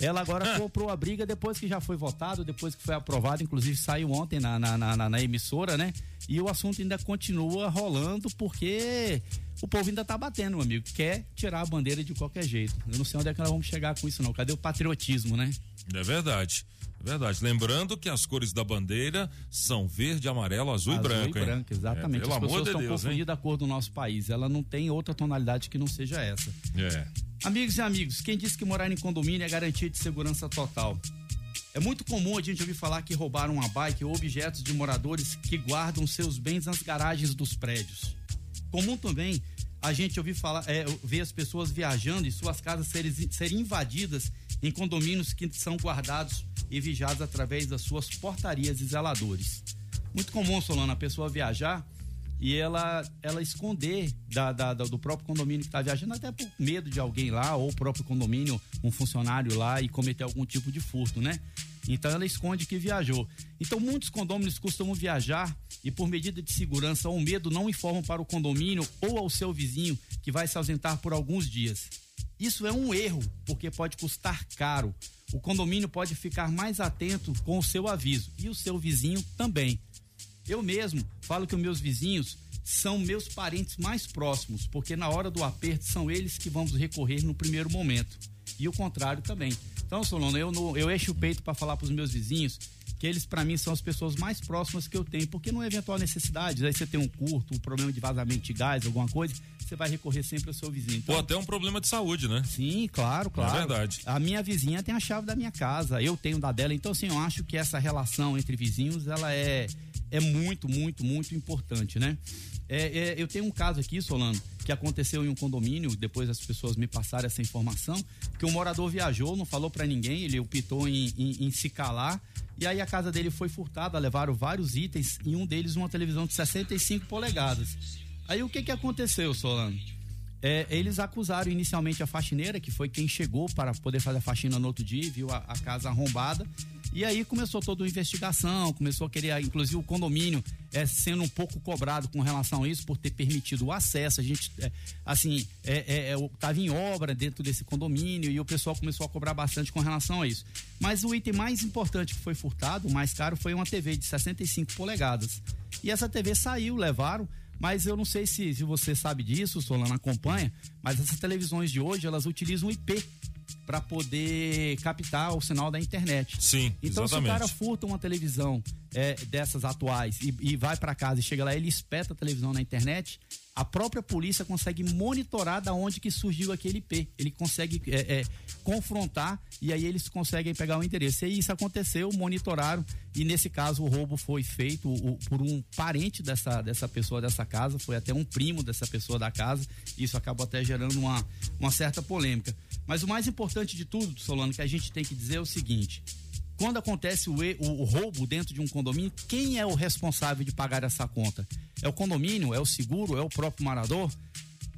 Ela agora comprou a briga depois que já foi votado, depois que foi aprovado, inclusive saiu ontem na, na, na, na- na emissora, né? E o assunto ainda continua rolando porque o povo ainda tá batendo, meu amigo. Quer tirar a bandeira de qualquer jeito. Eu não sei onde é que nós vamos chegar com isso, não. Cadê o patriotismo, né? É verdade. Verdade. Lembrando que as cores da bandeira são verde, amarelo, azul, e branco. hein? branco, exatamente. É, pelo As amor pessoas de estão Deus, hein? confundindo a cor do nosso país. Ela não tem outra tonalidade que não seja essa. É. Amigos e amigos, quem disse que morar em condomínio é garantia de segurança total? É muito comum a gente ouvir falar que roubaram uma bike ou objetos de moradores que guardam seus bens nas garagens dos prédios. Comum também a gente ouvir falar, é, ver as pessoas viajando e suas casas serem, serem invadidas em condomínios que são guardados e vigiados através das suas portarias e zeladores. Muito comum, Solano, a pessoa viajar e ela ela esconder da, da- da- do próprio condomínio que está viajando, até por medo de alguém lá, ou o próprio condomínio, um funcionário lá, e cometer algum tipo de furto, né? Então ela esconde que viajou. Então muitos condôminos costumam viajar e, por medida de segurança ou medo, não informam para o condomínio ou ao seu vizinho que vai se ausentar por alguns dias. Isso é um erro, porque pode custar caro. O condomínio pode ficar mais atento com o seu aviso e o seu vizinho também. Eu mesmo falo que os meus vizinhos são meus parentes mais próximos, porque na hora do aperto são eles que vamos recorrer no primeiro momento. E o contrário também. Então, Solano, eu, no- eu encho o peito para falar para os meus vizinhos que eles, para mim, são as pessoas mais próximas que eu tenho, porque numa eventual necessidade, aí você tem um curto, um problema de vazamento de gás, alguma coisa, você vai recorrer sempre ao seu vizinho. Então, Ou até um problema de saúde, né? Sim, claro, claro. É verdade. A minha vizinha tem a chave da minha casa, eu tenho da dela. Então, assim, eu acho que essa relação entre vizinhos, ela é, é muito, muito, muito importante, né? É, é, eu tenho um caso aqui, Solano, que aconteceu em um condomínio, depois as pessoas me passaram essa informação, que um morador viajou, não falou pra ninguém, ele optou em, em, em se calar, e aí a casa dele foi furtada, levaram vários itens, e um deles uma televisão de 65 polegadas. Aí o que que aconteceu, Solano? É, eles acusaram inicialmente a faxineira, que foi quem chegou para poder fazer a faxina no outro dia, viu a, a casa arrombada. E aí começou toda uma investigação, começou a querer, inclusive o condomínio é, sendo um pouco cobrado com relação a isso, por ter permitido o acesso. A gente, é, assim, é, é, estava em obra dentro desse condomínio e o pessoal começou a cobrar bastante com relação a isso. Mas o item mais importante que foi furtado, o mais caro, foi uma TV de 65 polegadas. E essa TV saiu, levaram, mas eu não sei se, se você sabe disso, Solano acompanha, mas essas televisões de hoje, elas utilizam IP para poder captar o sinal da internet. Sim, Então exatamente. se o cara furta uma televisão é, dessas atuais e, e vai para casa e chega lá, ele espeta a televisão na internet, a própria polícia consegue monitorar da onde que surgiu aquele IP. Ele consegue é, é, confrontar e aí eles conseguem pegar o endereço. E isso aconteceu, monitoraram e nesse caso o roubo foi feito o- por um parente dessa, dessa pessoa dessa casa, foi até um primo dessa pessoa da casa. Isso acabou até gerando uma, uma certa polêmica. Mas o mais importante de tudo, Solano, que a gente tem que dizer é o seguinte: quando acontece o, e- o- o roubo dentro de um condomínio, quem é o responsável de pagar essa conta? É o condomínio? É o seguro? É o próprio morador?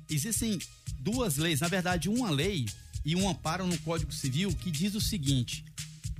Existem duas leis, na verdade, uma lei e um amparo no Código Civil que diz o seguinte: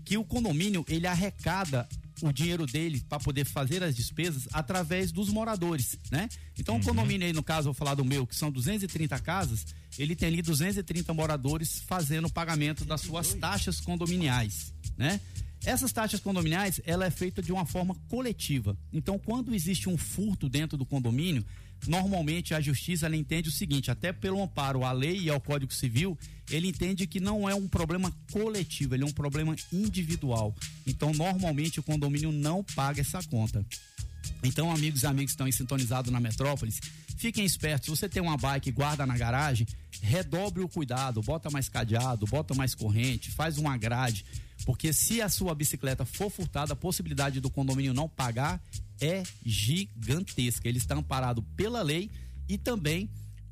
que o condomínio ele arrecada o dinheiro dele para poder fazer as despesas através dos moradores, né? Então, o condomínio aí, no caso, vou falar do meu, que são 230 casas, ele tem ali 230 moradores fazendo o pagamento das suas taxas condominiais, né? Essas taxas condominiais, ela é feita de uma forma coletiva. Então, quando existe um furto dentro do condomínio, normalmente a justiça ela entende o seguinte, até pelo amparo à lei e ao Código Civil, ele entende que não é um problema coletivo, ele é um problema individual. Então, normalmente o condomínio não paga essa conta. Então, amigos e amigos que estão aí sintonizados na Metrópolis, fiquem espertos. Se você tem uma bike e guarda na garagem, redobre o cuidado, bota mais cadeado, bota mais corrente, faz uma grade, porque se a sua bicicleta for furtada, a possibilidade do condomínio não pagar é gigantesca. Ele está amparado pela lei e também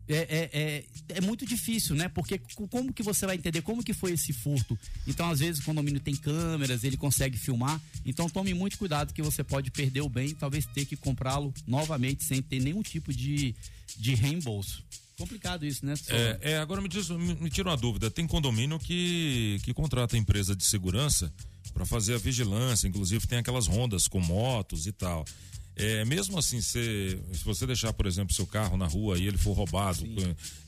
é, é, é, é muito difícil, né? Porque co- como que você vai entender como que foi esse furto? Então, às vezes, o condomínio tem câmeras, ele consegue filmar. Então, tome muito cuidado que você pode perder o bem, talvez ter que comprá-lo novamente sem ter nenhum tipo de, de reembolso. Complicado isso, né? É, é, agora me, diz, me, me tira uma dúvida. Tem condomínio que, que contrata empresa de segurança para fazer a vigilância, inclusive tem aquelas rondas com motos e tal. É, mesmo assim, se, se você deixar, por exemplo, seu carro na rua e ele for roubado,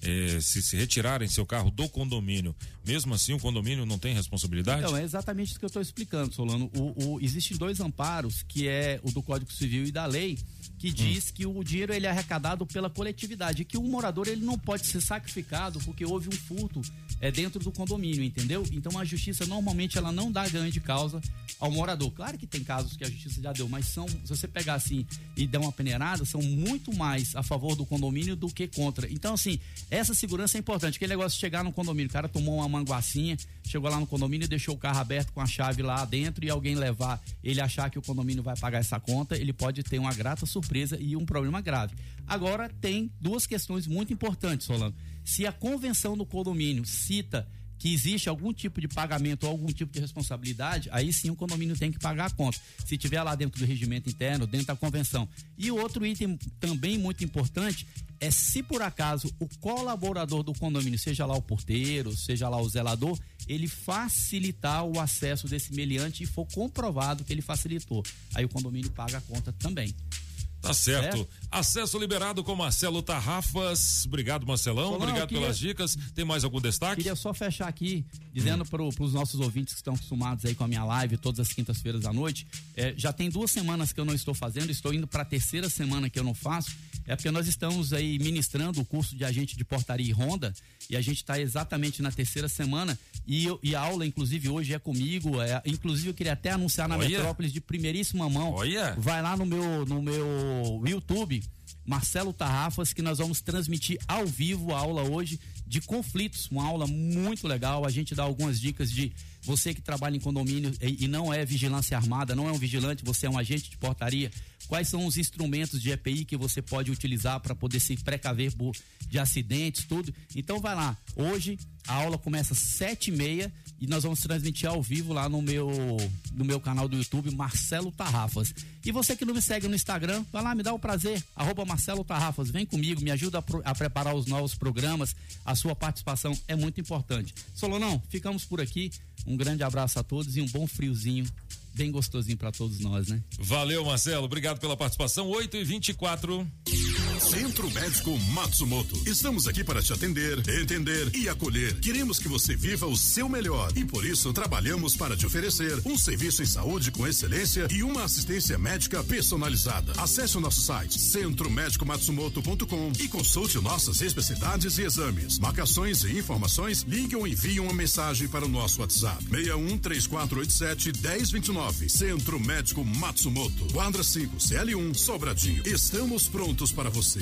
é, se, se retirarem seu carro do condomínio, mesmo assim o condomínio não tem responsabilidade? Então, é exatamente isso que eu estou explicando, Solano. O, o, existem dois amparos, que é o do Código Civil e da lei, que diz que o dinheiro ele é arrecadado pela coletividade, e que o morador ele não pode ser sacrificado porque houve um furto é, dentro do condomínio, entendeu? Então a justiça normalmente ela não dá ganho de causa ao morador. Claro que tem casos que a justiça já deu, mas são, se você pegar assim e der uma peneirada, são muito mais a favor do condomínio do que contra. Então, assim, essa segurança é importante. Aquele negócio de chegar no condomínio, o cara tomou uma manguacinha, chegou lá no condomínio e deixou o carro aberto com a chave lá dentro e alguém levar, ele achar que o condomínio vai pagar essa conta, ele pode ter uma grata surpresa e um problema grave. Agora, tem duas questões muito importantes, Solano. Se a convenção do condomínio cita que existe algum tipo de pagamento ou algum tipo de responsabilidade, aí sim o condomínio tem que pagar a conta. Se tiver lá dentro do regimento interno, dentro da convenção. E outro item também muito importante é se por acaso o colaborador do condomínio, seja lá o porteiro, seja lá o zelador, ele facilitar o acesso desse meliante e for comprovado que ele facilitou. Aí o condomínio paga a conta também. Tá certo. Acesso liberado com Marcelo Tarrafas. Obrigado, Marcelão. Obrigado queria- pelas dicas. Tem mais algum destaque? Queria só fechar aqui, dizendo para os nossos ouvintes que estão acostumados aí com a minha live todas as quintas-feiras à noite. é, já tem duas semanas que eu não estou fazendo, estou indo para a terceira semana que eu não faço. É porque nós estamos aí ministrando o curso de agente de portaria e ronda e a gente está exatamente na terceira semana e, eu- e a aula, inclusive, hoje é comigo. É, inclusive, eu queria até anunciar na Olha. Metrópolis de primeiríssima mão. Olha. Vai lá no meu, no meu YouTube, Marcelo Tarrafas, que nós vamos transmitir ao vivo a aula hoje de conflitos, uma aula muito legal. A gente dá algumas dicas de Você que trabalha em condomínio e, e não é vigilância armada, não é um vigilante, você é um agente de portaria. Quais são os instrumentos de EPI que você pode utilizar para poder se precaver de acidentes, tudo? Então vai lá. Hoje a aula começa às sete e meia e nós vamos transmitir ao vivo lá no meu no meu canal do YouTube Marcelo Tarrafas. E você que não me segue no Instagram, vai lá, me dá o prazer, arroba Marcelo Tarrafas, vem comigo, me ajuda a, a preparar os novos programas. A sua participação é muito importante. Solonão, ficamos por aqui. Um grande abraço a todos e um bom friozinho, bem gostosinho para todos nós, né? Valeu, Marcelo. Obrigado pela participação. 8 e 24 Centro Médico Matsumoto. Estamos aqui para te atender, entender e acolher. Queremos que você viva o seu melhor e por isso trabalhamos para te oferecer um serviço em saúde com excelência e uma assistência médica personalizada. Acesse o nosso site centromédicomatsumoto.com e consulte nossas especialidades e exames. Marcações e informações, ligue ou envie uma mensagem para o nosso WhatsApp. 61 3487 1029. Centro Médico Matsumoto. Quadra 5, CL1, Sobradinho. Estamos prontos para você.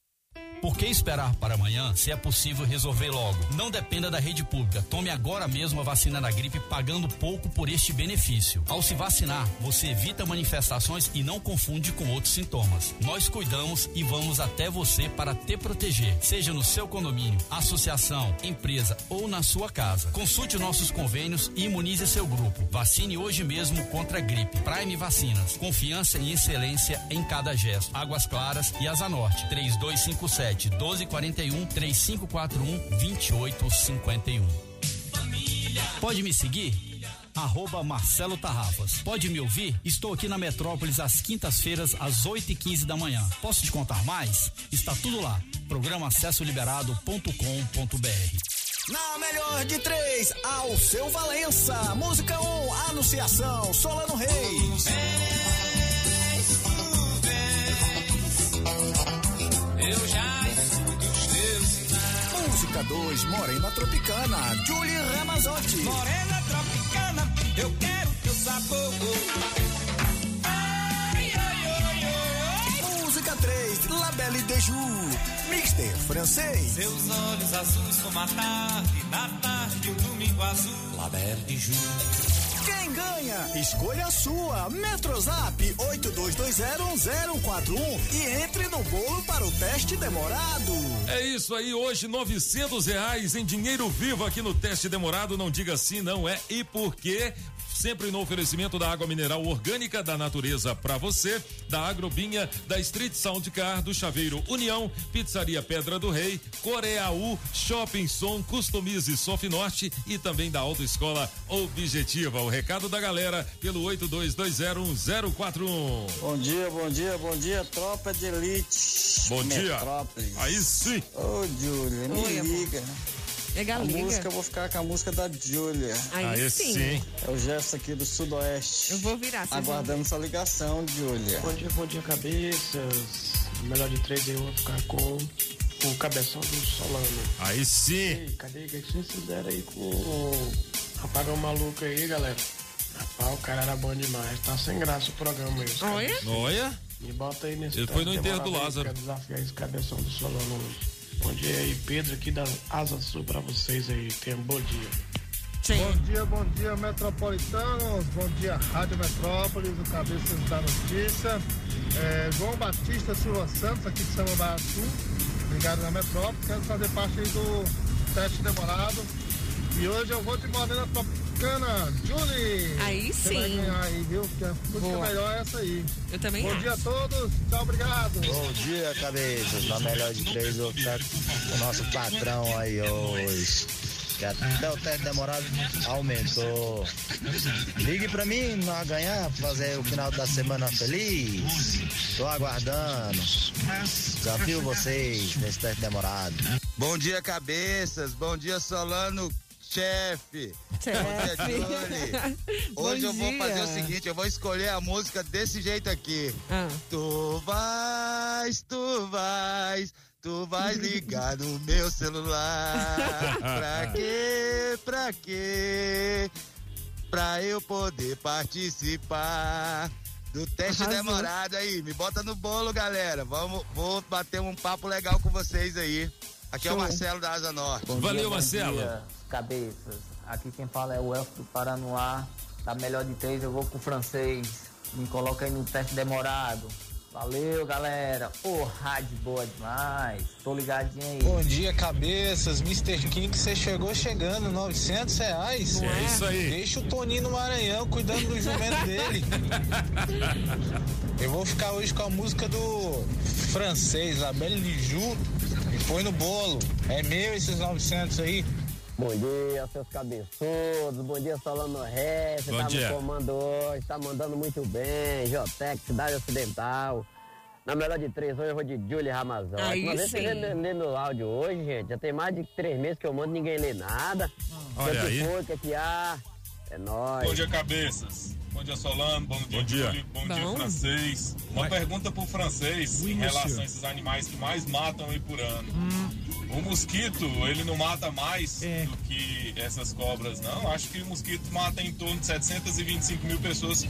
Por que esperar para amanhã se é possível resolver logo? Não dependa da rede pública. Tome agora mesmo a vacina da gripe pagando pouco por este benefício. Ao se vacinar, você evita manifestações e não confunde com outros sintomas. Nós cuidamos e vamos até você para te proteger, seja no seu condomínio, associação, empresa ou na sua casa. Consulte nossos convênios e imunize seu grupo. Vacine hoje mesmo contra a gripe. Prime Vacinas. Confiança e excelência em cada gesto. Águas Claras e Asa Norte. 3257 1241 3541 2851. Pode me seguir? Arroba Marcelo Tarrafas. Pode me ouvir? Estou aqui na Metrópolis às quintas-feiras, às 8 e 15 da manhã. Posso te contar mais? Está tudo lá. Programa acessoliberado.com.br. Na melhor de três, ao seu Valença. Música 1, um, Anunciação, Solano Reis. Eu já Música 2, Morena Tropicana, Julie Ramazotti. Morena tropicana, eu quero teu sabor. Ai, ai, ai, ai. Música 3, La Belle de Jour, Mister Francês. Seus olhos azuis como a tarde, na tarde um domingo azul. La Belle de Jour. Quem ganha? Escolha a sua. Metrozap 82201041 e entre no bolo para o teste demorado. É isso aí, hoje 900 reais em dinheiro vivo aqui no teste demorado. Não diga sim, não é e por quê? Sempre no oferecimento da água mineral orgânica da natureza para você, da Agrobinha, da Street Sound Car, do Chaveiro União, Pizzaria Pedra do Rei, Coreaú, Shopping Som, Customize Sof Norte e também da Autoescola Objetiva. O recado da galera pelo 82201041. Bom dia, bom dia, bom dia, tropa de elite. Bom dia. Aí sim. Ô, Júlia, me Oi, amor. Liga. Pega a liga. música, eu vou ficar com a música da Júlia. Aí Aí sim. sim. É o Jefferson aqui do Sudoeste. Eu vou virar, Aguardando sua ligação, Júlia. Bom dia, bom dia, cabeças. Melhor de três eu vou ficar com o cabeção do Solano. Aí sim. Ei, cadê? O que vocês fizeram aí com o apagão maluco aí, galera? Rapaz, o cara era bom demais. Tá sem graça o programa aí. Olha. Olha. Me bota aí nesse Ele foi no enterro do Lázaro. Quero desafiar esse cabeção do Solano hoje. Bom dia aí, Pedro aqui da Asa Sul pra vocês aí. Tenham um bom dia. Bom dia, bom dia, metropolitanos. Bom dia, Rádio Metrópolis, o Cabeças da Notícia. É, João Batista Silva Santos, aqui de Samambaia Sul, ligado na Metrópolis. Quero fazer parte aí do teste demorado. E hoje eu vou de Morena Tropicana, Julie. Aí Você vai sim. ganhar aí, viu? Porque a música Boa. melhor é essa aí. Eu também Bom acho. dia a todos. Tchau, obrigado. Bom dia, cabeças. Na melhor de três, eu vou ficar com o nosso patrão aí hoje. Que até o teste demorado aumentou. Ligue pra mim, nós ganhar, fazer o final da semana feliz. Tô aguardando. Desafio vocês nesse teste demorado. Bom dia, cabeças. Bom dia, Solano, chefe. Chefe. Hoje eu vou fazer o seguinte, eu vou escolher a música desse jeito aqui. Ah. Tu vais, tu vais, tu vais ligar no meu celular. pra quê? Pra quê? Pra eu poder participar do teste Arrasou. demorado aí. Me bota no bolo, galera. Vamos, vou bater um papo legal com vocês aí. Aqui é o. Marcelo da Asa Norte. Bom dia, bom dia, cabeças. Aqui quem fala é o Elfo do Paranoá. Da melhor de três, eu vou com o francês. Me coloca aí no teste demorado. Valeu, galera. Pô, rádio boa demais. Tô ligadinho aí. Bom dia, cabeças. Mr. King, você chegou chegando, 900 reais. É isso aí. Deixa o Toninho no Maranhão cuidando do jumento dele. Eu vou ficar hoje com a música do francês, La Belle. E põe no bolo. É meu esses 900 aí. Bom dia, seus cabeçudos. Bom dia, Solano Ré. Você Bom tá dia. no comando hoje, tá mandando muito bem. Jotec, Cidade Ocidental. Na melhor de três, hoje eu vou de Julie Ramazão. Aí Uma vez sim. você lê, áudio hoje, gente, já tem mais de três meses que eu mando ninguém lê nada. Olha o que aí. foi, o que é que há? É nóis. Bom dia, cabeças. Bom dia, Solano. Bom dia, Bom dia. Júlio. Bom, dia, francês. Uma pergunta pro francês Oui, em relação monsieur. a esses animais que mais matam aí por ano. Hum. O mosquito, ele não mata mais É. do que essas cobras, não. Acho que o mosquito mata em torno de 725 mil pessoas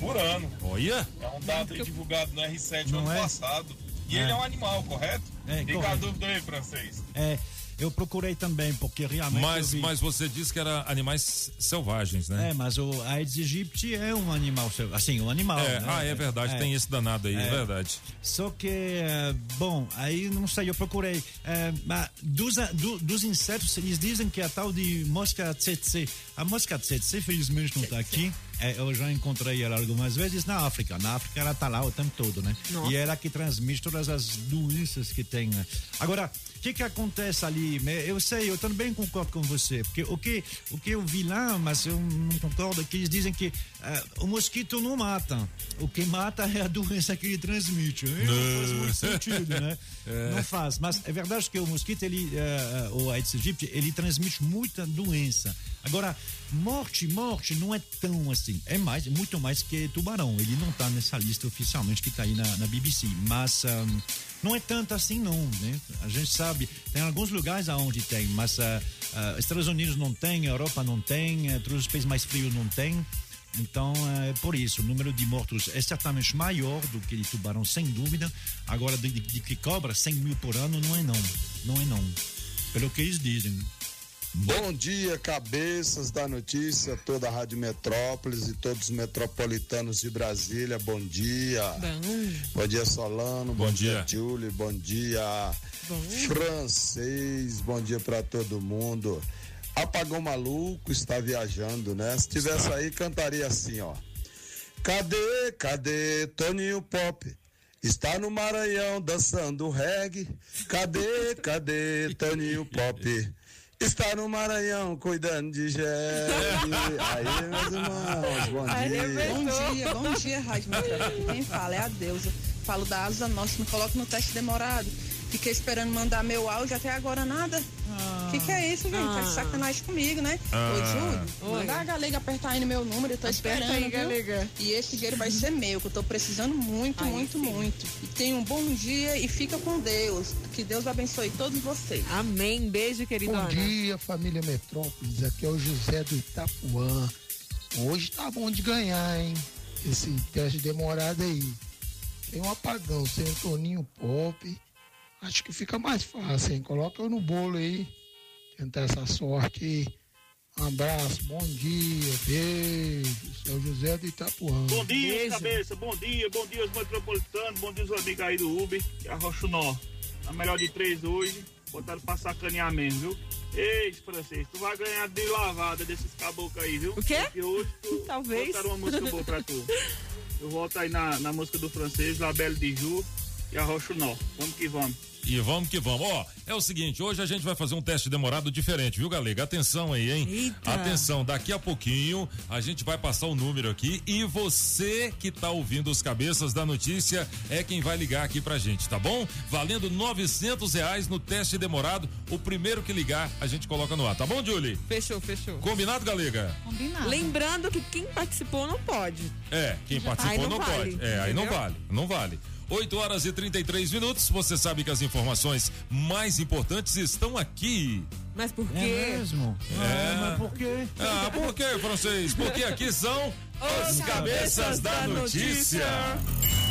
por ano. Olha! É um dado aí divulgado no R7 Não ano é? passado. E É. ele é um animal, correto? É, Fica a correto. dúvida aí, francês. É, eu procurei também, porque realmente. Mas, mas você disse que era animais selvagens, né? É, mas o Aedes aegypti é um animal, sel- assim, um animal. É, né? ah, é verdade, tem esse danado aí, é, É. verdade. Só que, eh, bom, aí não sei, eu procurei. Eh, mas dos, do- dos insetos, eles dizem que a tal de mosca tsetse. A mosca tsetse, felizmente, não está aqui. Eh, eu já encontrei ela algumas vezes na África. Na África ela está lá o tempo todo, né? Nossa. E é ela que transmite todas as doenças que tem. né? Agora, o que que acontece ali? né? Eu sei, eu também concordo com você, porque o que, o que eu vi lá, mas eu não concordo, é que eles dizem que eh, o mosquito não mata. O que mata é a doença que ele transmite. Aí Não faz muito sentido, né? É. Não faz. Mas é verdade que o mosquito, ele, eh, o Aedes aegypti, ele transmite muita doença. Agora, morte, morte não é tão assim. É mais, é muito mais que tubarão. Ele não está nessa lista oficialmente que está aí na, na BBC. Mas ahm, não é tanto assim, não. Né? A gente sabe, tem alguns lugares aonde tem, mas ah, ah, Estados Unidos não tem, Europa não tem, eh, todos os países mais frios não tem. Então, é por isso, o número de mortos é certamente maior do que de tubarão, sem dúvida. Agora, de, de, de que cobra 100 mil por ano, não é não. Não é não. Pelo que eles dizem. Bom dia, cabeças da notícia, toda a Rádio Metrópolis e todos os metropolitanos de Brasília, bom dia. Bom dia, Solano. Bom, dia, Júlio. Bom dia, Francês. Bom dia para todo mundo. Apagão Maluco está viajando, né? Se tivesse aí, cantaria assim, ó. Cadê, cadê Toninho Pop? Está no Maranhão dançando reggae. Cadê, cadê Toninho Pop? Está no Maranhão cuidando de jegue. Aí, meus irmãos, bom dia. Bom dia, bom dia, Rádio. Quem fala é a Deusa. Falo da Asa Nossa, me coloco no teste demorado. Fiquei esperando mandar meu áudio até agora nada. O que, que é isso, gente? Tá de Ah. sacanagem comigo, né? Ah. Oi, Júlio. Oi. Manda a galega apertar aí no meu número, eu tô Aperta esperando. aí, viu? galega. E esse dinheiro vai ser meu, que eu tô precisando muito, Aí muito, sim. muito. E tenha um bom dia e fica com Deus. Que Deus abençoe todos vocês. Amém. Beijo, queridona. Bom dia, família Metrópolis. Aqui é o José do Itapuã. Hoje tá bom de ganhar, hein? Esse teste demorado aí. Tem um apagão sem o Toninho Pop. Acho que fica mais fácil, hein? Coloca eu no bolo aí. Tentar essa sorte aí. Um abraço, bom dia, beijos. É o José do Itapuã. Bom dia, cabeça. Bom dia, bom dia, os metropolitanos. Bom dia, os amigos aí do Uber. Que é a Rochunó. A melhor de três hoje. Botaram pra sacanear mesmo, viu? Ei, francês, tu vai ganhar de lavada desses caboclos aí, viu? O quê? Porque hoje tu Talvez. botaram uma música boa pra tu. Eu volto aí na, na música do francês, La Belle de Ju e a Rochunó. Vamos que vamos. E vamos que vamos. Ó, é o seguinte, hoje a gente vai fazer um teste demorado diferente, viu, Galega? Atenção aí, hein? Eita. Atenção, daqui a pouquinho a gente vai passar o número aqui e você que tá ouvindo os cabeças da notícia é quem vai ligar aqui pra gente, tá bom? Valendo novecentos reais no teste demorado. O primeiro que ligar, a gente coloca no ar, tá bom, Julie? Fechou, fechou. Combinado, Galega? Combinado. Lembrando que quem participou não pode. É, quem Aí participou não não, vale, pode. É, aí não entendeu? vale, não vale. 8 horas e 33 minutos. Você sabe que as informações mais importantes estão aqui. Mas por quê? É mesmo? É. Ah, mas por quê? Ah, por quê, francês? Porque aqui são os cabeças da notícia.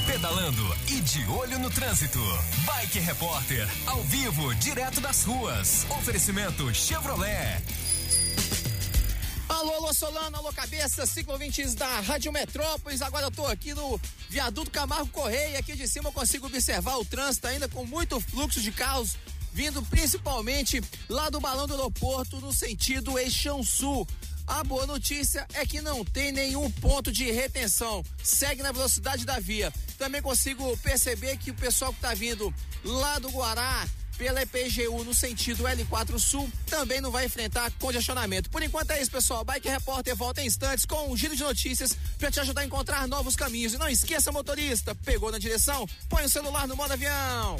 Pedalando e de olho no trânsito. Bike Repórter, ao vivo, direto das ruas. Oferecimento Chevrolet. Alô, alô, Solano, alô, cabeça, ciclo ouvintes da Rádio Metrópolis. Agora eu tô aqui no viaduto Camargo Correia. Aqui de cima eu consigo observar o trânsito ainda com muito fluxo de carros vindo principalmente lá do balão do aeroporto no sentido Eixão Sul. A boa notícia é que não tem nenhum ponto de retenção. Segue na velocidade da via. Também consigo perceber que o pessoal que está vindo lá do Guará, pela EPGU no sentido L4 Sul, também não vai enfrentar congestionamento. Por enquanto é isso, pessoal. Bike Repórter volta em instantes com um giro de notícias para te ajudar a encontrar novos caminhos. E não esqueça, motorista, pegou na direção? Põe o celular no modo avião.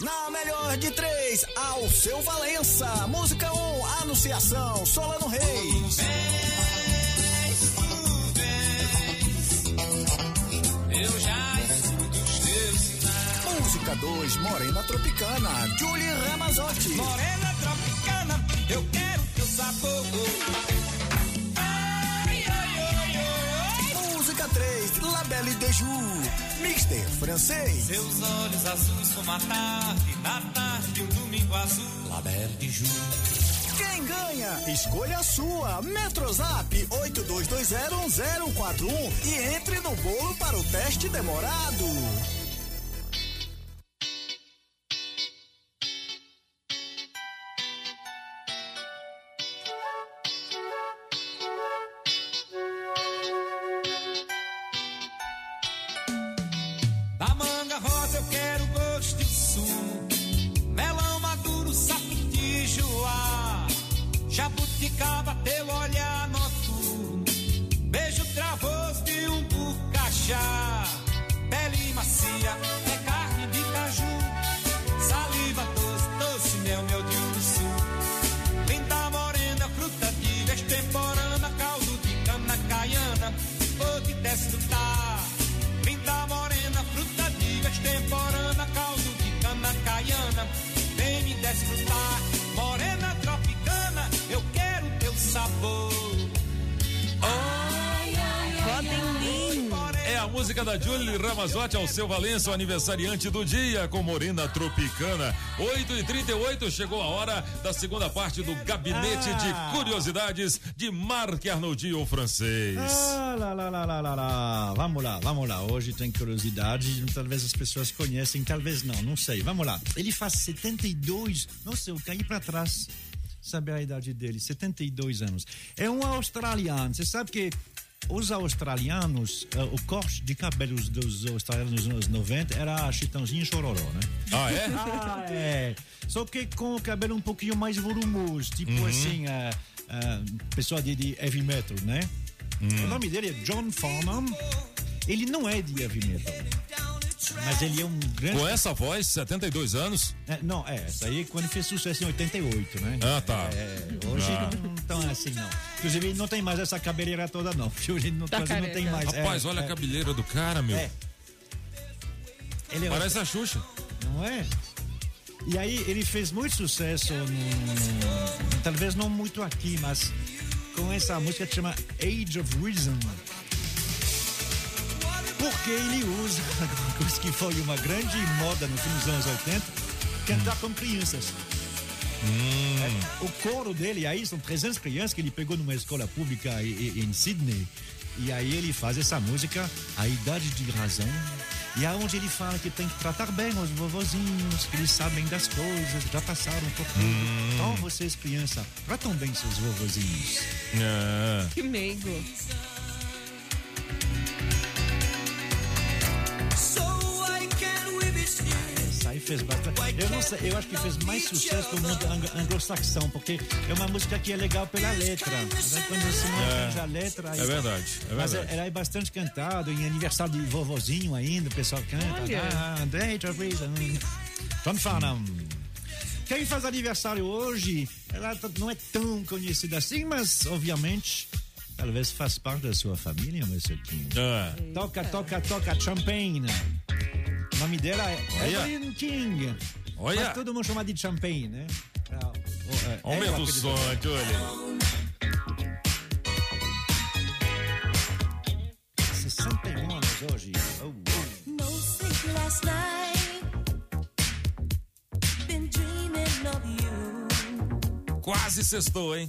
Na melhor de três, ao seu Valença. Música 1, um, Anunciação, Solano Reis. Eu já estudo os teus sinais. Música 2, Morena Tropicana, Julie Ramazotti. Morena Tropicana, eu quero teu sabor. 3, La Belle de Jour. Mister Francês. Seus olhos azuis como a tarde, na tarde um domingo azul. La Belle de Jour. Quem ganha? Escolha a sua. Metrozap 82201041 e entre no bolo para o teste demorado. A música da Julie Ramazotti ao seu Valença, o aniversariante do dia com Morena Tropicana. 8 e 38 chegou a hora da segunda parte do Gabinete Ah. de Curiosidades de Marc Arnoldi, o francês. Ah, lá, lá, lá, lá, lá, lá. Vamos lá, vamos lá. Hoje tem curiosidade, talvez as pessoas conhecem, talvez não, não sei. Vamos lá. Ele faz 72. Nossa, eu caí para trás. Sabe a idade dele? 72 anos. É um australiano. Você sabe que os australianos, eh, o corte de cabelos dos australianos nos anos 90 era Chitãozinho e Chororó, né? Ah, é? Ah, é. Só que com o cabelo um pouquinho mais volumoso, tipo Uhum. assim, ah, ah, pessoa de, de heavy metal, né? Hum. O nome dele é John Farnham. Ele não é de heavy metal, mas ele é um grande. Com essa voz, 72 anos. É, não, é, essa aí quando fez sucesso em 88, né? Ah, tá. É, hoje Ah. não tão assim, não. Inclusive, ele não tem mais essa cabeleira toda, não. Ele não, Tá não tem mais. Rapaz, é, olha é. a cabeleira do cara, meu. É. Ele é Parece a Xuxa. Não é? E aí ele fez muito sucesso, no, talvez não muito aqui, mas com essa música que chama Age of Reason. Porque ele usa uma coisa que foi uma grande moda no fim dos anos 80, cantar com crianças. É, o coro dele aí são 300 crianças que ele pegou numa escola pública em Sydney. E aí ele faz essa música, A Idade de Razão. E aonde ele fala que tem que tratar bem os vovozinhos, que eles sabem das coisas, já passaram por tudo. Hum. Então vocês, crianças, tratam bem seus vovozinhos. É. Que meigo. Essa aí fez bastante. Eu, não sei, eu acho que fez mais sucesso no mundo ang- anglo-saxão, porque é uma música que é legal pela letra. Mas aí quando você não É. entende a letra. aí- É verdade, é Mas verdade. ela é bastante cantado, em aniversário de vovozinho ainda, o pessoal canta. Olha. Ah, of reason. Fanfana. Quem faz aniversário hoje, ela não é tão conhecida assim, mas obviamente. Talvez faz parte da sua família, meu Serginho. É. Toca, toca, toca, Champagne. O nome dela é Olha. Evelyn King. Olha. Mas todo mundo chama de Champagne, né? É, o- é, Aumenta ela o som, Julie. 61 anos hoje. Oh, oh. No sleep last night. Been dreaming of you. Quase sextou, hein?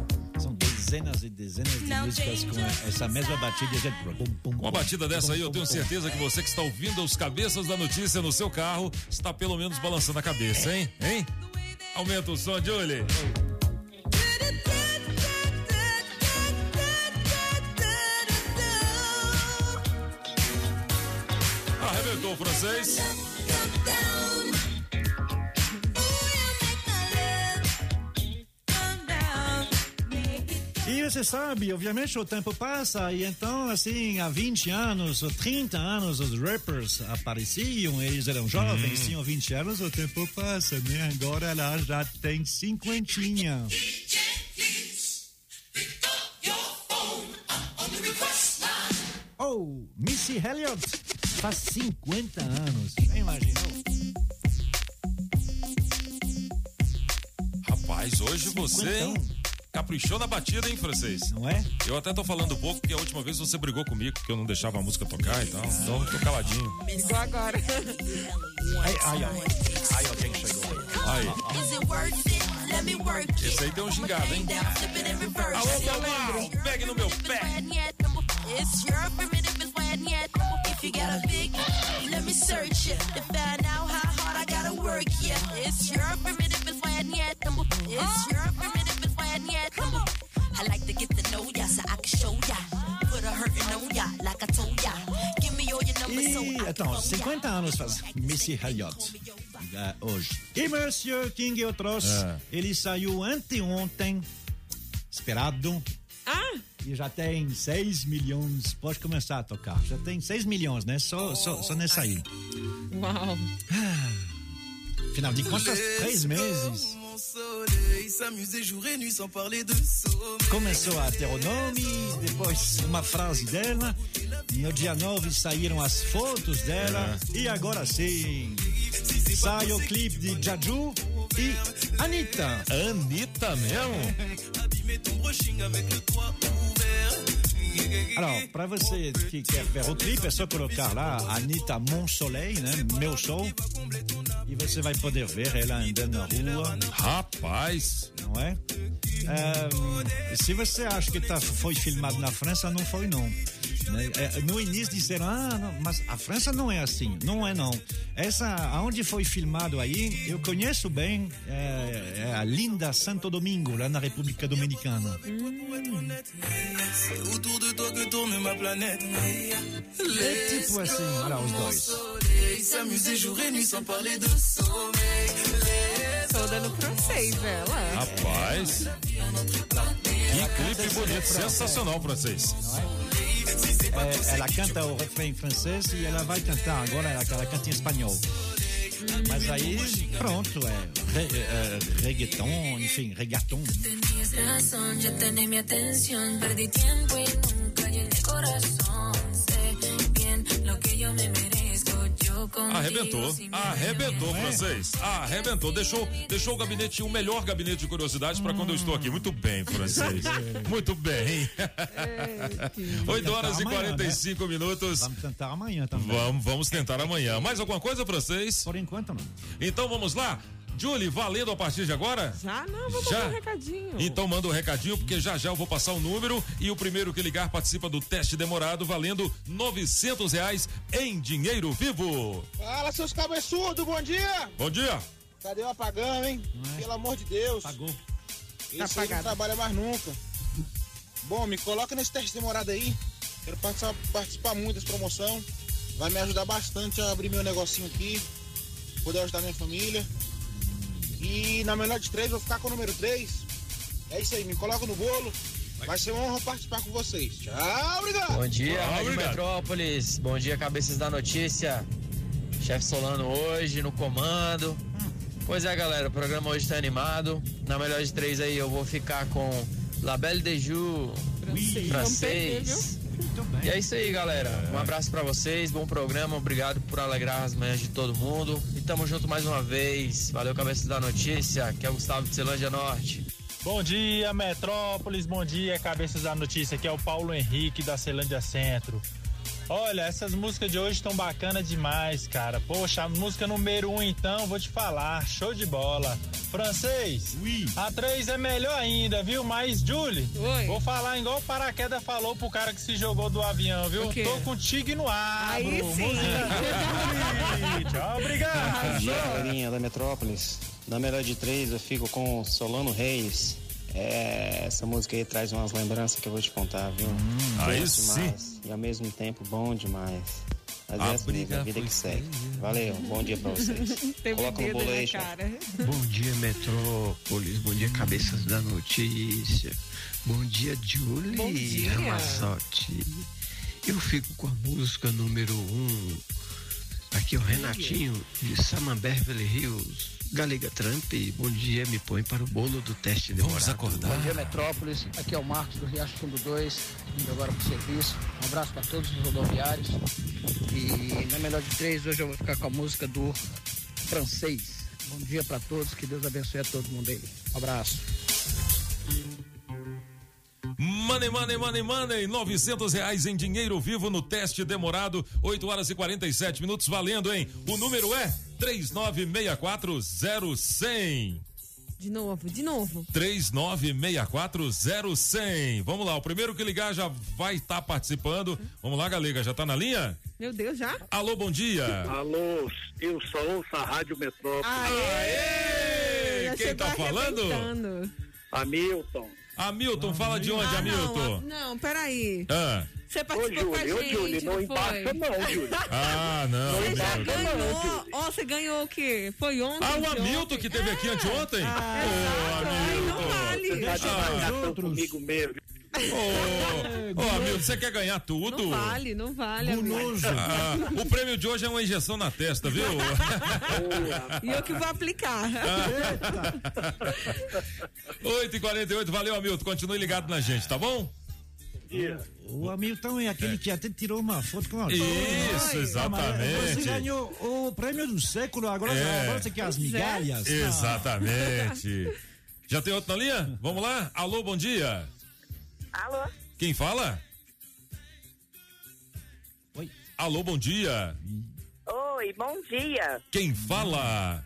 Dezenas e dezenas de músicas com essa mesma batida. Uma pum, batida dessa aí, eu tenho certeza que você que está ouvindo os cabeças da notícia no seu carro está pelo menos balançando a cabeça, hein? Hein? Aumenta o som, Julie. Arrebentou o francês. E você sabe, obviamente o tempo passa e então, assim, há 20 anos ou 30 anos os rappers apareciam, eles eram jovens, Hum. tinham 20 anos, o tempo passa, né? Agora ela já tem cinquentinha. Oh, Missy Elliott faz 50 anos. Você imaginou? Rapaz, hoje você Cinquentão. Caprichou na batida, hein, francês? Não é? Eu até tô falando pouco porque a última vez você brigou comigo porque eu não deixava a música tocar e tal. Então eu tô caladinho. Igual agora. Ai, ai, ai. Ai, alguém chegou aí. Aí. Is it worth it? Let me work it. Esse aí tem um gingado, hein? Alô. Tomar, pegue no meu pé. It's your primitive is when yet. If you got a big, let me search it to find out how hard I gotta work. Yeah, it's your primitive is when yet. It's your primitive is when yet. I like to get to know ya so I can show ya. Put a hurtin' on ya like I told ya. Give me all your numbers so E, I então, 50 anos faz Missy Elliott eh, hoje. E Monsieur King eu trouxe, É. ele saiu anteontem, esperado. Ah! E já tem 6 milhões, pode começar a tocar. Já tem 6 milhões, né? Só, só, só nessa aí. Uau. Afinal de contas, três meses. S'amuser jour et nuit sans parler de sommeil. Começou a ter o nome, depois uma frase dela. No dia 9 saíram as fotos dela. E agora sim, sai o clipe de Jaju e Anitta. Anitta mesmo? Abîmer ton brushing avec le toit ouvert. Alors, para você que quer ver o clipe, é só colocar lá Anitta Mon Soleil, né? Meu Sol. E você vai poder ver ela andando na rua. Rapaz! Não é? Ahn, se você acha que tá, foi filmado na França, não foi não. Né? É, no início disseram, ah, não, mas a França não é assim. Não é não. Essa, aonde foi filmado aí, eu conheço bem, é, é a linda Santo Domingo, lá na República Dominicana. Planète. É tipo assim, olha os dois. S'amuser jour et nuit sans parler de sommeil. Toda no francês, ela. Rapaz! Que clipe bonito, sensacional, francês. É, ela canta o refrão em francês e ela vai cantar agora, ela, ela canta em espanhol. Mas aí, pronto, é, re, é reggaeton, enfim, reggaeton. Tenías razón, ya tenés mi atención. Perdí tiempo y nunca llené el corazón. Arrebentou, arrebentou, francês. Arrebentou. Deixou, deixou o gabinete, o melhor gabinete de curiosidades para quando eu estou aqui. Muito bem, francês. Muito bem. 8 horas e amanhã, 45 minutos. Vamos tentar amanhã também. Vamos, vamos tentar amanhã. Mais alguma coisa, francês? Por enquanto não. Então vamos lá. Julie, valendo a partir de agora? Já não, vou Já? mandar um recadinho. Então manda um recadinho, porque já já eu vou passar o número e o primeiro que ligar participa do teste demorado, valendo 900 reais em dinheiro vivo. Fala, seus cabeçudos, bom dia! Bom dia. Cadê o apagão, hein? Pelo amor de Deus. Apagou. Esse Tá aí não trabalha mais nunca. Bom, me coloca nesse teste demorado aí. Quero participar, participar muito dessa promoção. Vai me ajudar bastante a abrir meu negocinho aqui. Poder ajudar minha família. E na melhor de três, vou ficar com o número 3. É isso aí, me coloca no bolo. Vai ser uma honra participar com vocês. Tchau, obrigado. Bom dia, Ah, Rádio obrigado. Metrópolis. Bom dia, cabeças da notícia. Chefe Solano hoje no comando. Pois é, galera, o programa hoje tá animado. Na melhor de três aí eu vou ficar com La Belle de Joux, francês. E é isso aí, galera. Um abraço pra vocês, bom programa, obrigado por alegrar as manhãs de todo mundo. E tamo junto mais uma vez. Valeu, cabeças da notícia, que é o Gustavo de Celândia Norte. Bom dia, Metrópolis. Bom dia, cabeças da notícia. Aqui é o Paulo Henrique da Celândia Centro. Olha, essas músicas de hoje estão bacanas demais, cara. Poxa, a música número um, então, vou te falar. Show de bola. Francês, a 3 é melhor ainda, viu? Mas, Julie, vou falar igual o Paraquedas falou pro cara que se jogou do avião, viu? O quê? Tô contigo no ar. Aí sim. Tchau, obrigado. Bom dia, galerinha da Metrópolis. Na melhor de três, eu fico com Solano Reis. É, essa música aí traz umas lembranças que eu vou te contar, viu? aí Bom sim. demais. E ao mesmo tempo, bom demais. Mas A é assim briga a vida que segue. Valeu, bom dia pra vocês. Coloca no bolo aí, chefe. cara. Bom dia, Metrópolis. Bom dia, cabeças da notícia. Bom dia, Julie Bom dia. Ramazotti. Eu fico com a música número um. Aqui é o Renatinho, de Saman Beverly Hills. Galega Trump, bom dia, me põe para o bolo do teste demorado. Vamos acordar. Bom dia, Metrópolis. Aqui é o Marcos do Riacho Fundo 2, indo agora pro serviço. Um abraço para todos os rodoviários. E na melhor de três, hoje eu vou ficar com a música do francês. Bom dia para todos, que Deus abençoe a todo mundo aí. Um abraço. Money, money, money, money. 900 reais em dinheiro vivo no teste demorado. 8 horas e 47 minutos valendo, hein? O número é 39640100. De novo, de novo. 39640100. Vamos lá, o primeiro que ligar já vai estar participando. Vamos lá, Galega, já tá na linha? Meu Deus, já? Alô, bom dia. Alô, eu só ouço a Rádio Metrópole. Aê! Já Quem chegou tá falando? Hamilton. Hamilton, fala de onde, Ah, Hamilton? Não, não, peraí. Ah. Você participou com a Júlio, ô, gente, Júlio, não foi? embaça não, Júlio. Ah, não. Você já não. ganhou. Ó, você ganhou o quê? Foi ontem? Ah, o? Hamilton que teve aqui anteontem? Ah, Ô, Aí não vale. Deixa eu comigo mesmo. Ô, Hamilton, você quer ganhar tudo? Não vale, não vale. amigo. Ah, o prêmio de hoje é uma injeção na testa, viu? E eu que vou aplicar. 8 e 48 valeu, Hamilton. Continue ligado na gente, tá bom? O Hamilton é aquele que até tirou uma foto com a Isso, exatamente. Você ganhou o prêmio do século, agora, É. agora você quer as migalhas? Exatamente. Já tem outro na linha? Vamos lá? Alô, bom dia. Alô? Quem fala? Oi. Alô, bom dia. Oi, bom dia. Quem fala?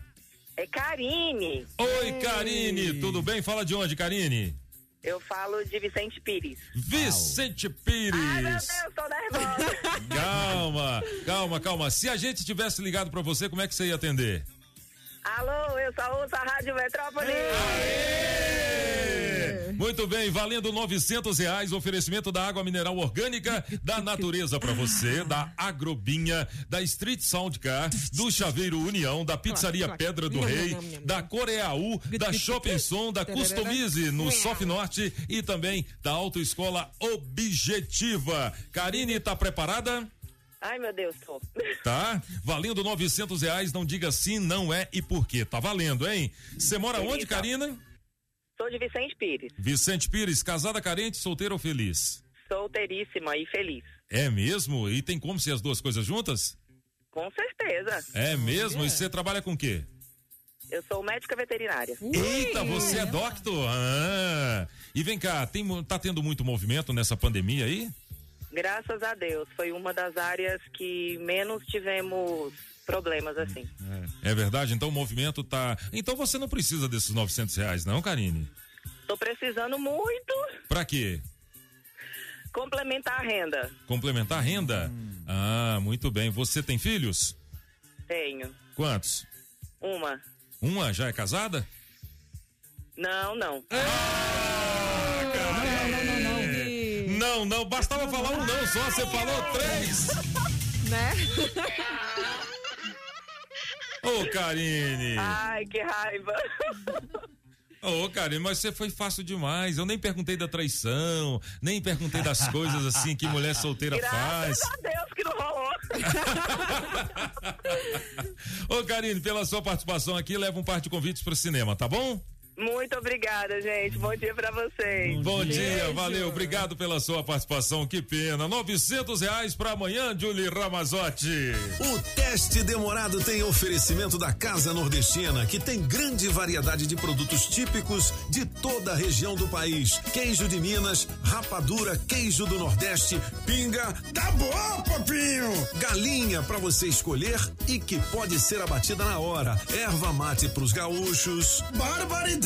É Karine. Oi, Karine. Tudo bem? Fala de onde, Karine? Eu falo de Vicente Pires. Vicente Pires. Ai, meu Deus, tô nervosa. Calma, calma, calma. Se a gente tivesse ligado pra você, como é que você ia atender? Alô, eu só ouço a Rádio Metrópole. Muito bem, valendo 900 reais, oferecimento da água mineral orgânica da natureza pra você, da Agrobinha, da Street Sound Car, do Chaveiro União, da Pizzaria Pedra do Rei, da Coreaú, da Shopping Som, da Customize no Sof Norte e também da Autoescola Objetiva. Karine, tá preparada? Ai, meu Deus, tô. Tá? Valendo 900 reais, não diga sim, não é e por quê. Tá valendo, hein? Você mora onde, Karina? Sou de Vicente Pires. Vicente Pires, casada, carente, solteira ou feliz? Solteiríssima e feliz. É mesmo? E tem como ser as duas coisas juntas? Com certeza. É mesmo? E você trabalha com o quê? Eu sou médica veterinária. Eita, você é doctor? Ah. E vem cá, tem, tá tendo muito movimento nessa pandemia aí? Graças a Deus, foi uma das áreas que menos tivemos problemas assim. É verdade? Então o movimento tá. Então você não precisa desses 900 reais, não, Karine? Tô precisando muito Pra quê? complementar a renda. Complementar a renda? Ah, muito bem. Você tem filhos? Tenho. Quantos? Uma. Uma já é casada? Não, não. Não, não, bastava falar um não só, você falou três. Né? Ô, Karine. Ai, que raiva. Ô, Karine, mas você foi fácil demais. Eu nem perguntei da traição, nem perguntei das coisas assim que mulher solteira faz. Graças a Deus que não rolou. Ô, Karine, pela sua participação aqui, leva um par de convites pro cinema, tá bom? Muito obrigada, gente. Bom dia pra vocês. Bom dia, valeu, obrigado pela sua participação, que pena. 900 reais pra amanhã, Julie Ramazotti. O teste demorado tem oferecimento da Casa Nordestina, que tem grande variedade de produtos típicos de toda a região do país. Queijo de Minas, rapadura, queijo do Nordeste, pinga. Tá bom, papinho! Galinha pra você escolher e que pode ser abatida na hora. Erva mate pros gaúchos. Barbaridade,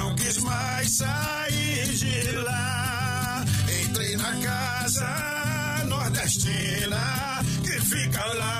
não quis mais sair de lá. Entrei na casa nordestina que fica lá.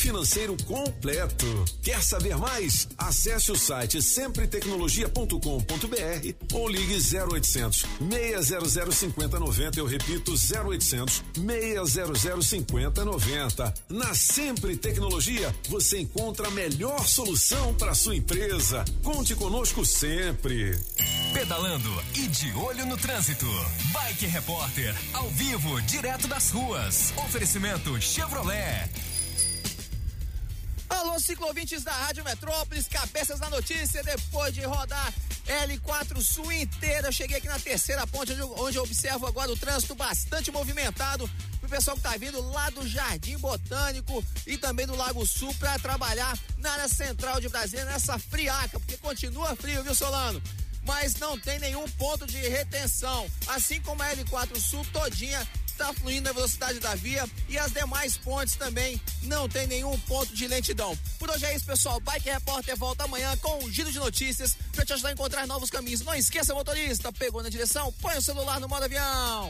financeiro completo. Quer saber mais? Acesse o site sempretecnologia.com.br ou ligue 0800 600 5090. Eu repito, 0800 600 5090. Na Sempre Tecnologia, você encontra a melhor solução para sua empresa. Conte conosco sempre. Pedalando e de olho no trânsito. Bike Repórter, ao vivo, direto das ruas. Oferecimento Chevrolet. Alô, ciclovintes da Rádio Metrópolis, cabeças da notícia, depois de rodar L4 Sul inteira, eu cheguei aqui na terceira ponte, onde eu, onde eu observo agora o trânsito bastante movimentado, pro pessoal que tá vindo lá do Jardim Botânico e também do Lago Sul para trabalhar na área central de Brasília, nessa friaca, porque continua frio, viu, Solano? mas não tem nenhum ponto de retenção. Assim como a L4 Sul todinha está fluindo a velocidade da via e as demais pontes também não tem nenhum ponto de lentidão. Por hoje é isso, pessoal. Bike Repórter volta amanhã com um giro de notícias para te ajudar a encontrar novos caminhos. Não esqueça, motorista, pegou na direção, põe o celular no modo avião.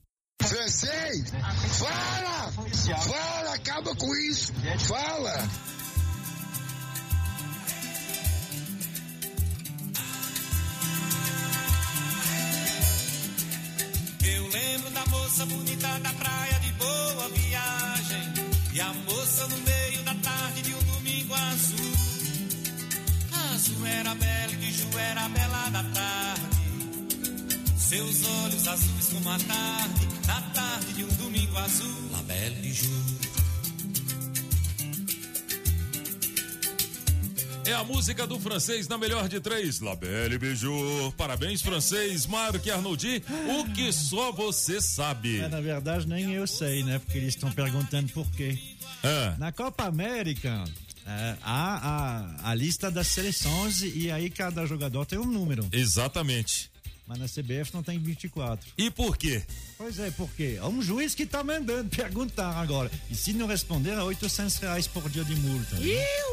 Francês, fala! Fala, acaba com isso! Fala! Eu lembro da moça bonita da praia de boa viagem. E a moça no meio da tarde de um domingo azul. Azul era bela e de Ju era bela da tarde. Seus olhos azuis como a tarde, tarde de um domingo azul. La Belle de Ju. É a música do francês na melhor de três. La Belle Bijou. Parabéns, francês. Marc Arnoldi. O que só você sabe. É, na verdade, nem eu sei, né? Porque eles estão perguntando por quê. É. Na Copa América, é, há a, a lista das seleções e aí cada jogador tem um número. Exatamente. Mas na CBF não tem 24. E por quê? Pois é, por quê? É um juiz que tá mandando perguntar agora. E se não responder, é 800 reais por dia de multa. né?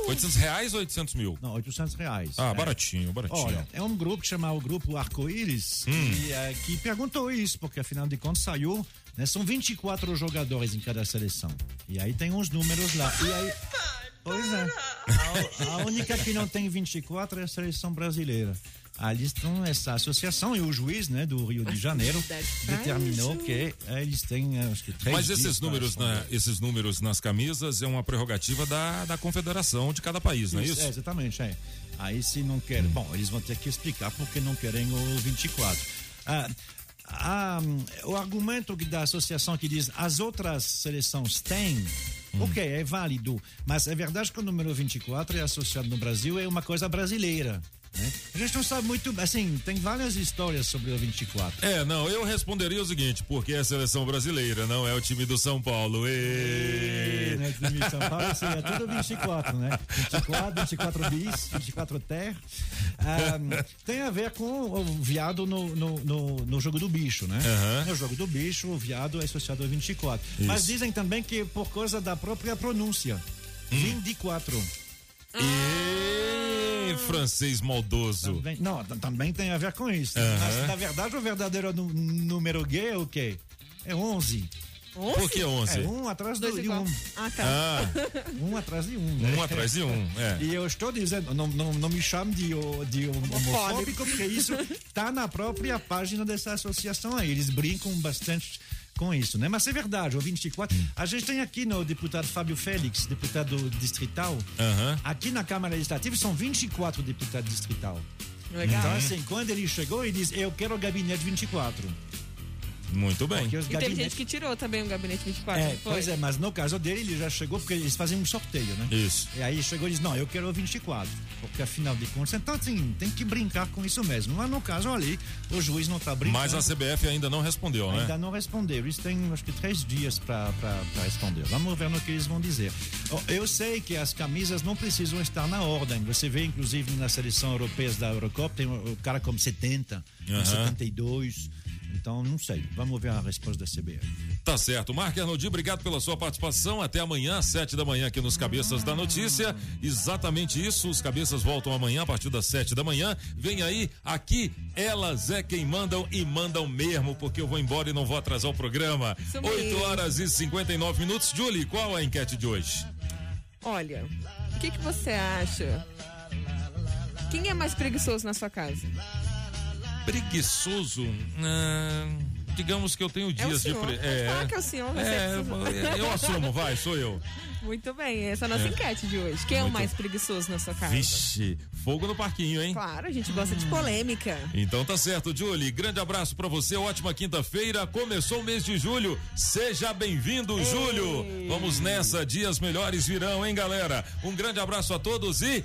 800 reais ou 800 mil? Não, 800 reais. Ah, É. baratinho, baratinho. Olha, é um grupo que chama o Grupo Arco-Íris Hum. que, é, que perguntou isso, porque afinal de contas saiu, né, são 24 jogadores em cada seleção. E aí tem uns números lá. E aí, pois é. A, a única que não tem 24 é a seleção brasileira. Ali estão essa associação e o juiz né, do Rio de Janeiro determinou que eh, eles têm eh, acho que três Mas esses números, responder. na, esses números nas camisas é uma prerrogativa da, da confederação de cada país, não é isso? É, exatamente, é. Aí se não querem, bom, eles vão ter que explicar porque não querem o 24. Ah, ah, o argumento que- da associação que diz as outras seleções têm, ok, é válido, mas é verdade que o número 24 é associado no Brasil, é uma coisa brasileira. Né? A gente não sabe muito, assim, tem várias histórias sobre o 24. É, não, eu responderia o seguinte, porque é a seleção brasileira, não é o time do São Paulo. Ê! né, time de São Paulo, seria tudo 24, né? 24, 24 bis, 24 ter. Ah, tem a ver com o viado no, no, no, no jogo do bicho, né? Aham. No jogo do bicho, o viado é associado ao 24. Mas Isso. dizem também que por causa da própria pronúncia. Hum. 24. Ê, francês maldoso. Também, não, também tem a ver com isso. Mas, na verdade, o verdadeiro número gay é o quê? É 11. Por que 11? É um atrás do, Dois de um. Ah, tá. Ah, Um atrás de um. né? um atrás de um, é. E eu estou dizendo, não, não, não me chame de, de homofóbico, porque isso está na própria página dessa associação aí. Eles brincam bastante com isso, né? Mas é verdade, o 24. A gente tem aqui no deputado Fábio Félix, deputado distrital. Aham. Aqui na Câmara Legislativa são 24 deputados distrital. Legal. Então, assim, quando ele chegou, ele disse: Eu quero o gabinete 24. Muito bem. Porque os E teve gente que tirou também o gabinete 24. É, pois é, mas no caso dele, ele já chegou porque eles fazem um sorteio, né? Isso. E aí chegou e disse, não, eu quero o 24, porque afinal de contas, então assim, tem que brincar com isso mesmo. Mas no caso ali, o juiz não está brincando. Mas a CBF ainda não respondeu, né? Ainda não respondeu. Eles têm, acho que, três dias para responder. Vamos ver no que eles vão dizer. Eu sei que as camisas não precisam estar na ordem. Você vê, inclusive, na seleção europeia da Eurocopa, tem o cara como 70, Aham. 72. Então, não sei. Vamos ver a resposta da CBF. Tá certo. Marco Arnoldi, obrigado pela sua participação. Até amanhã, às sete da manhã, aqui nos Cabeças da Notícia. Exatamente isso. Os cabeças voltam amanhã, a partir das sete da manhã. Vem aí, aqui, elas é quem mandam e mandam mesmo, porque eu vou embora e não vou atrasar o programa. Isso 8 mesmo. horas e 59 minutos. Julie, qual a enquete de hoje? Olha, o que, que você acha? Quem é mais preguiçoso na sua casa? Preguiçoso? Ah, digamos que eu tenho É o dias de. senhor. Pre... Pode falar que é o senhor, você É, precisa- eu assumo, vai, sou eu. Muito bem, essa é a nossa É. enquete de hoje. Quem é o Muito. mais preguiçoso na sua casa? Vixe, fogo no parquinho, hein? Claro, a gente gosta de polêmica. Então tá certo, Julie. Grande abraço pra você, ótima quinta-feira. Começou o mês de julho. Seja bem-vindo, Júlio. Vamos nessa, dias melhores virão, hein, galera? Um grande abraço a todos e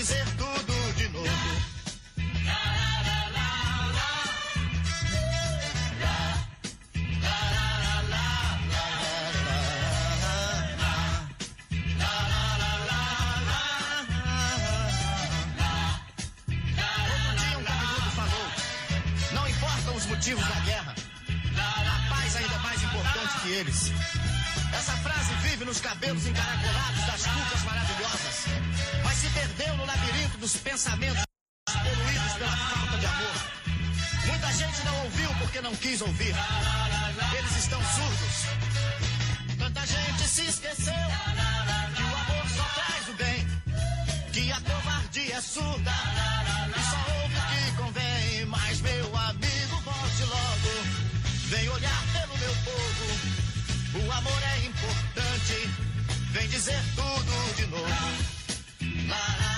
dizer tudo de novo. Não importam os motivos da guerra. A paz ainda é mais importante que eles. Essa frase vive nos cabelos encaracolados das cucas maravilhosas, perdeu no labirinto dos pensamentos poluídos pela falta de amor. Muita gente não ouviu porque não quis ouvir. Eles estão surdos. Tanta gente se esqueceu que o amor só traz o bem, que a covardia é surda e só ouve o que convém. Mas meu amigo, volte logo, vem olhar pelo meu povo. O amor é importante, vem dizer tudo de novo. Para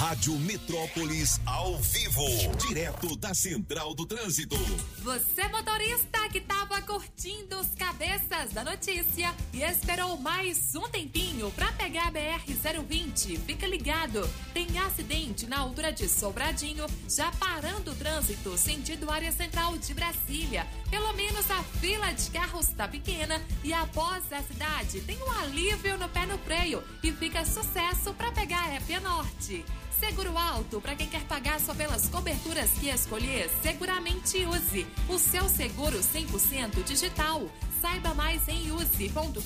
Rádio Metrópolis ao vivo, direto da Central do Trânsito. Você, motorista que estava curtindo os cabeças da notícia e esperou mais um tempinho para pegar a BR-020, fica ligado. Tem acidente na altura de Sobradinho, já parando o trânsito sentido área central de Brasília. Pelo menos a fila de carros está pequena e após a cidade tem um alívio no pé no freio e fica sucesso para pegar a Épia Norte. Seguro alto para quem quer pagar só pelas coberturas que escolher, seguramente use o seu seguro 100% digital. Saiba mais em use.com.br.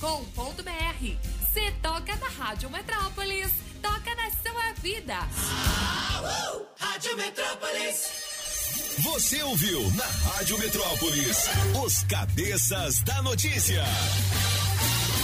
Se toca na Rádio Metrópolis, toca na sua vida. Rádio Metrópolis. Você ouviu na Rádio Metrópolis os cabeças da notícia.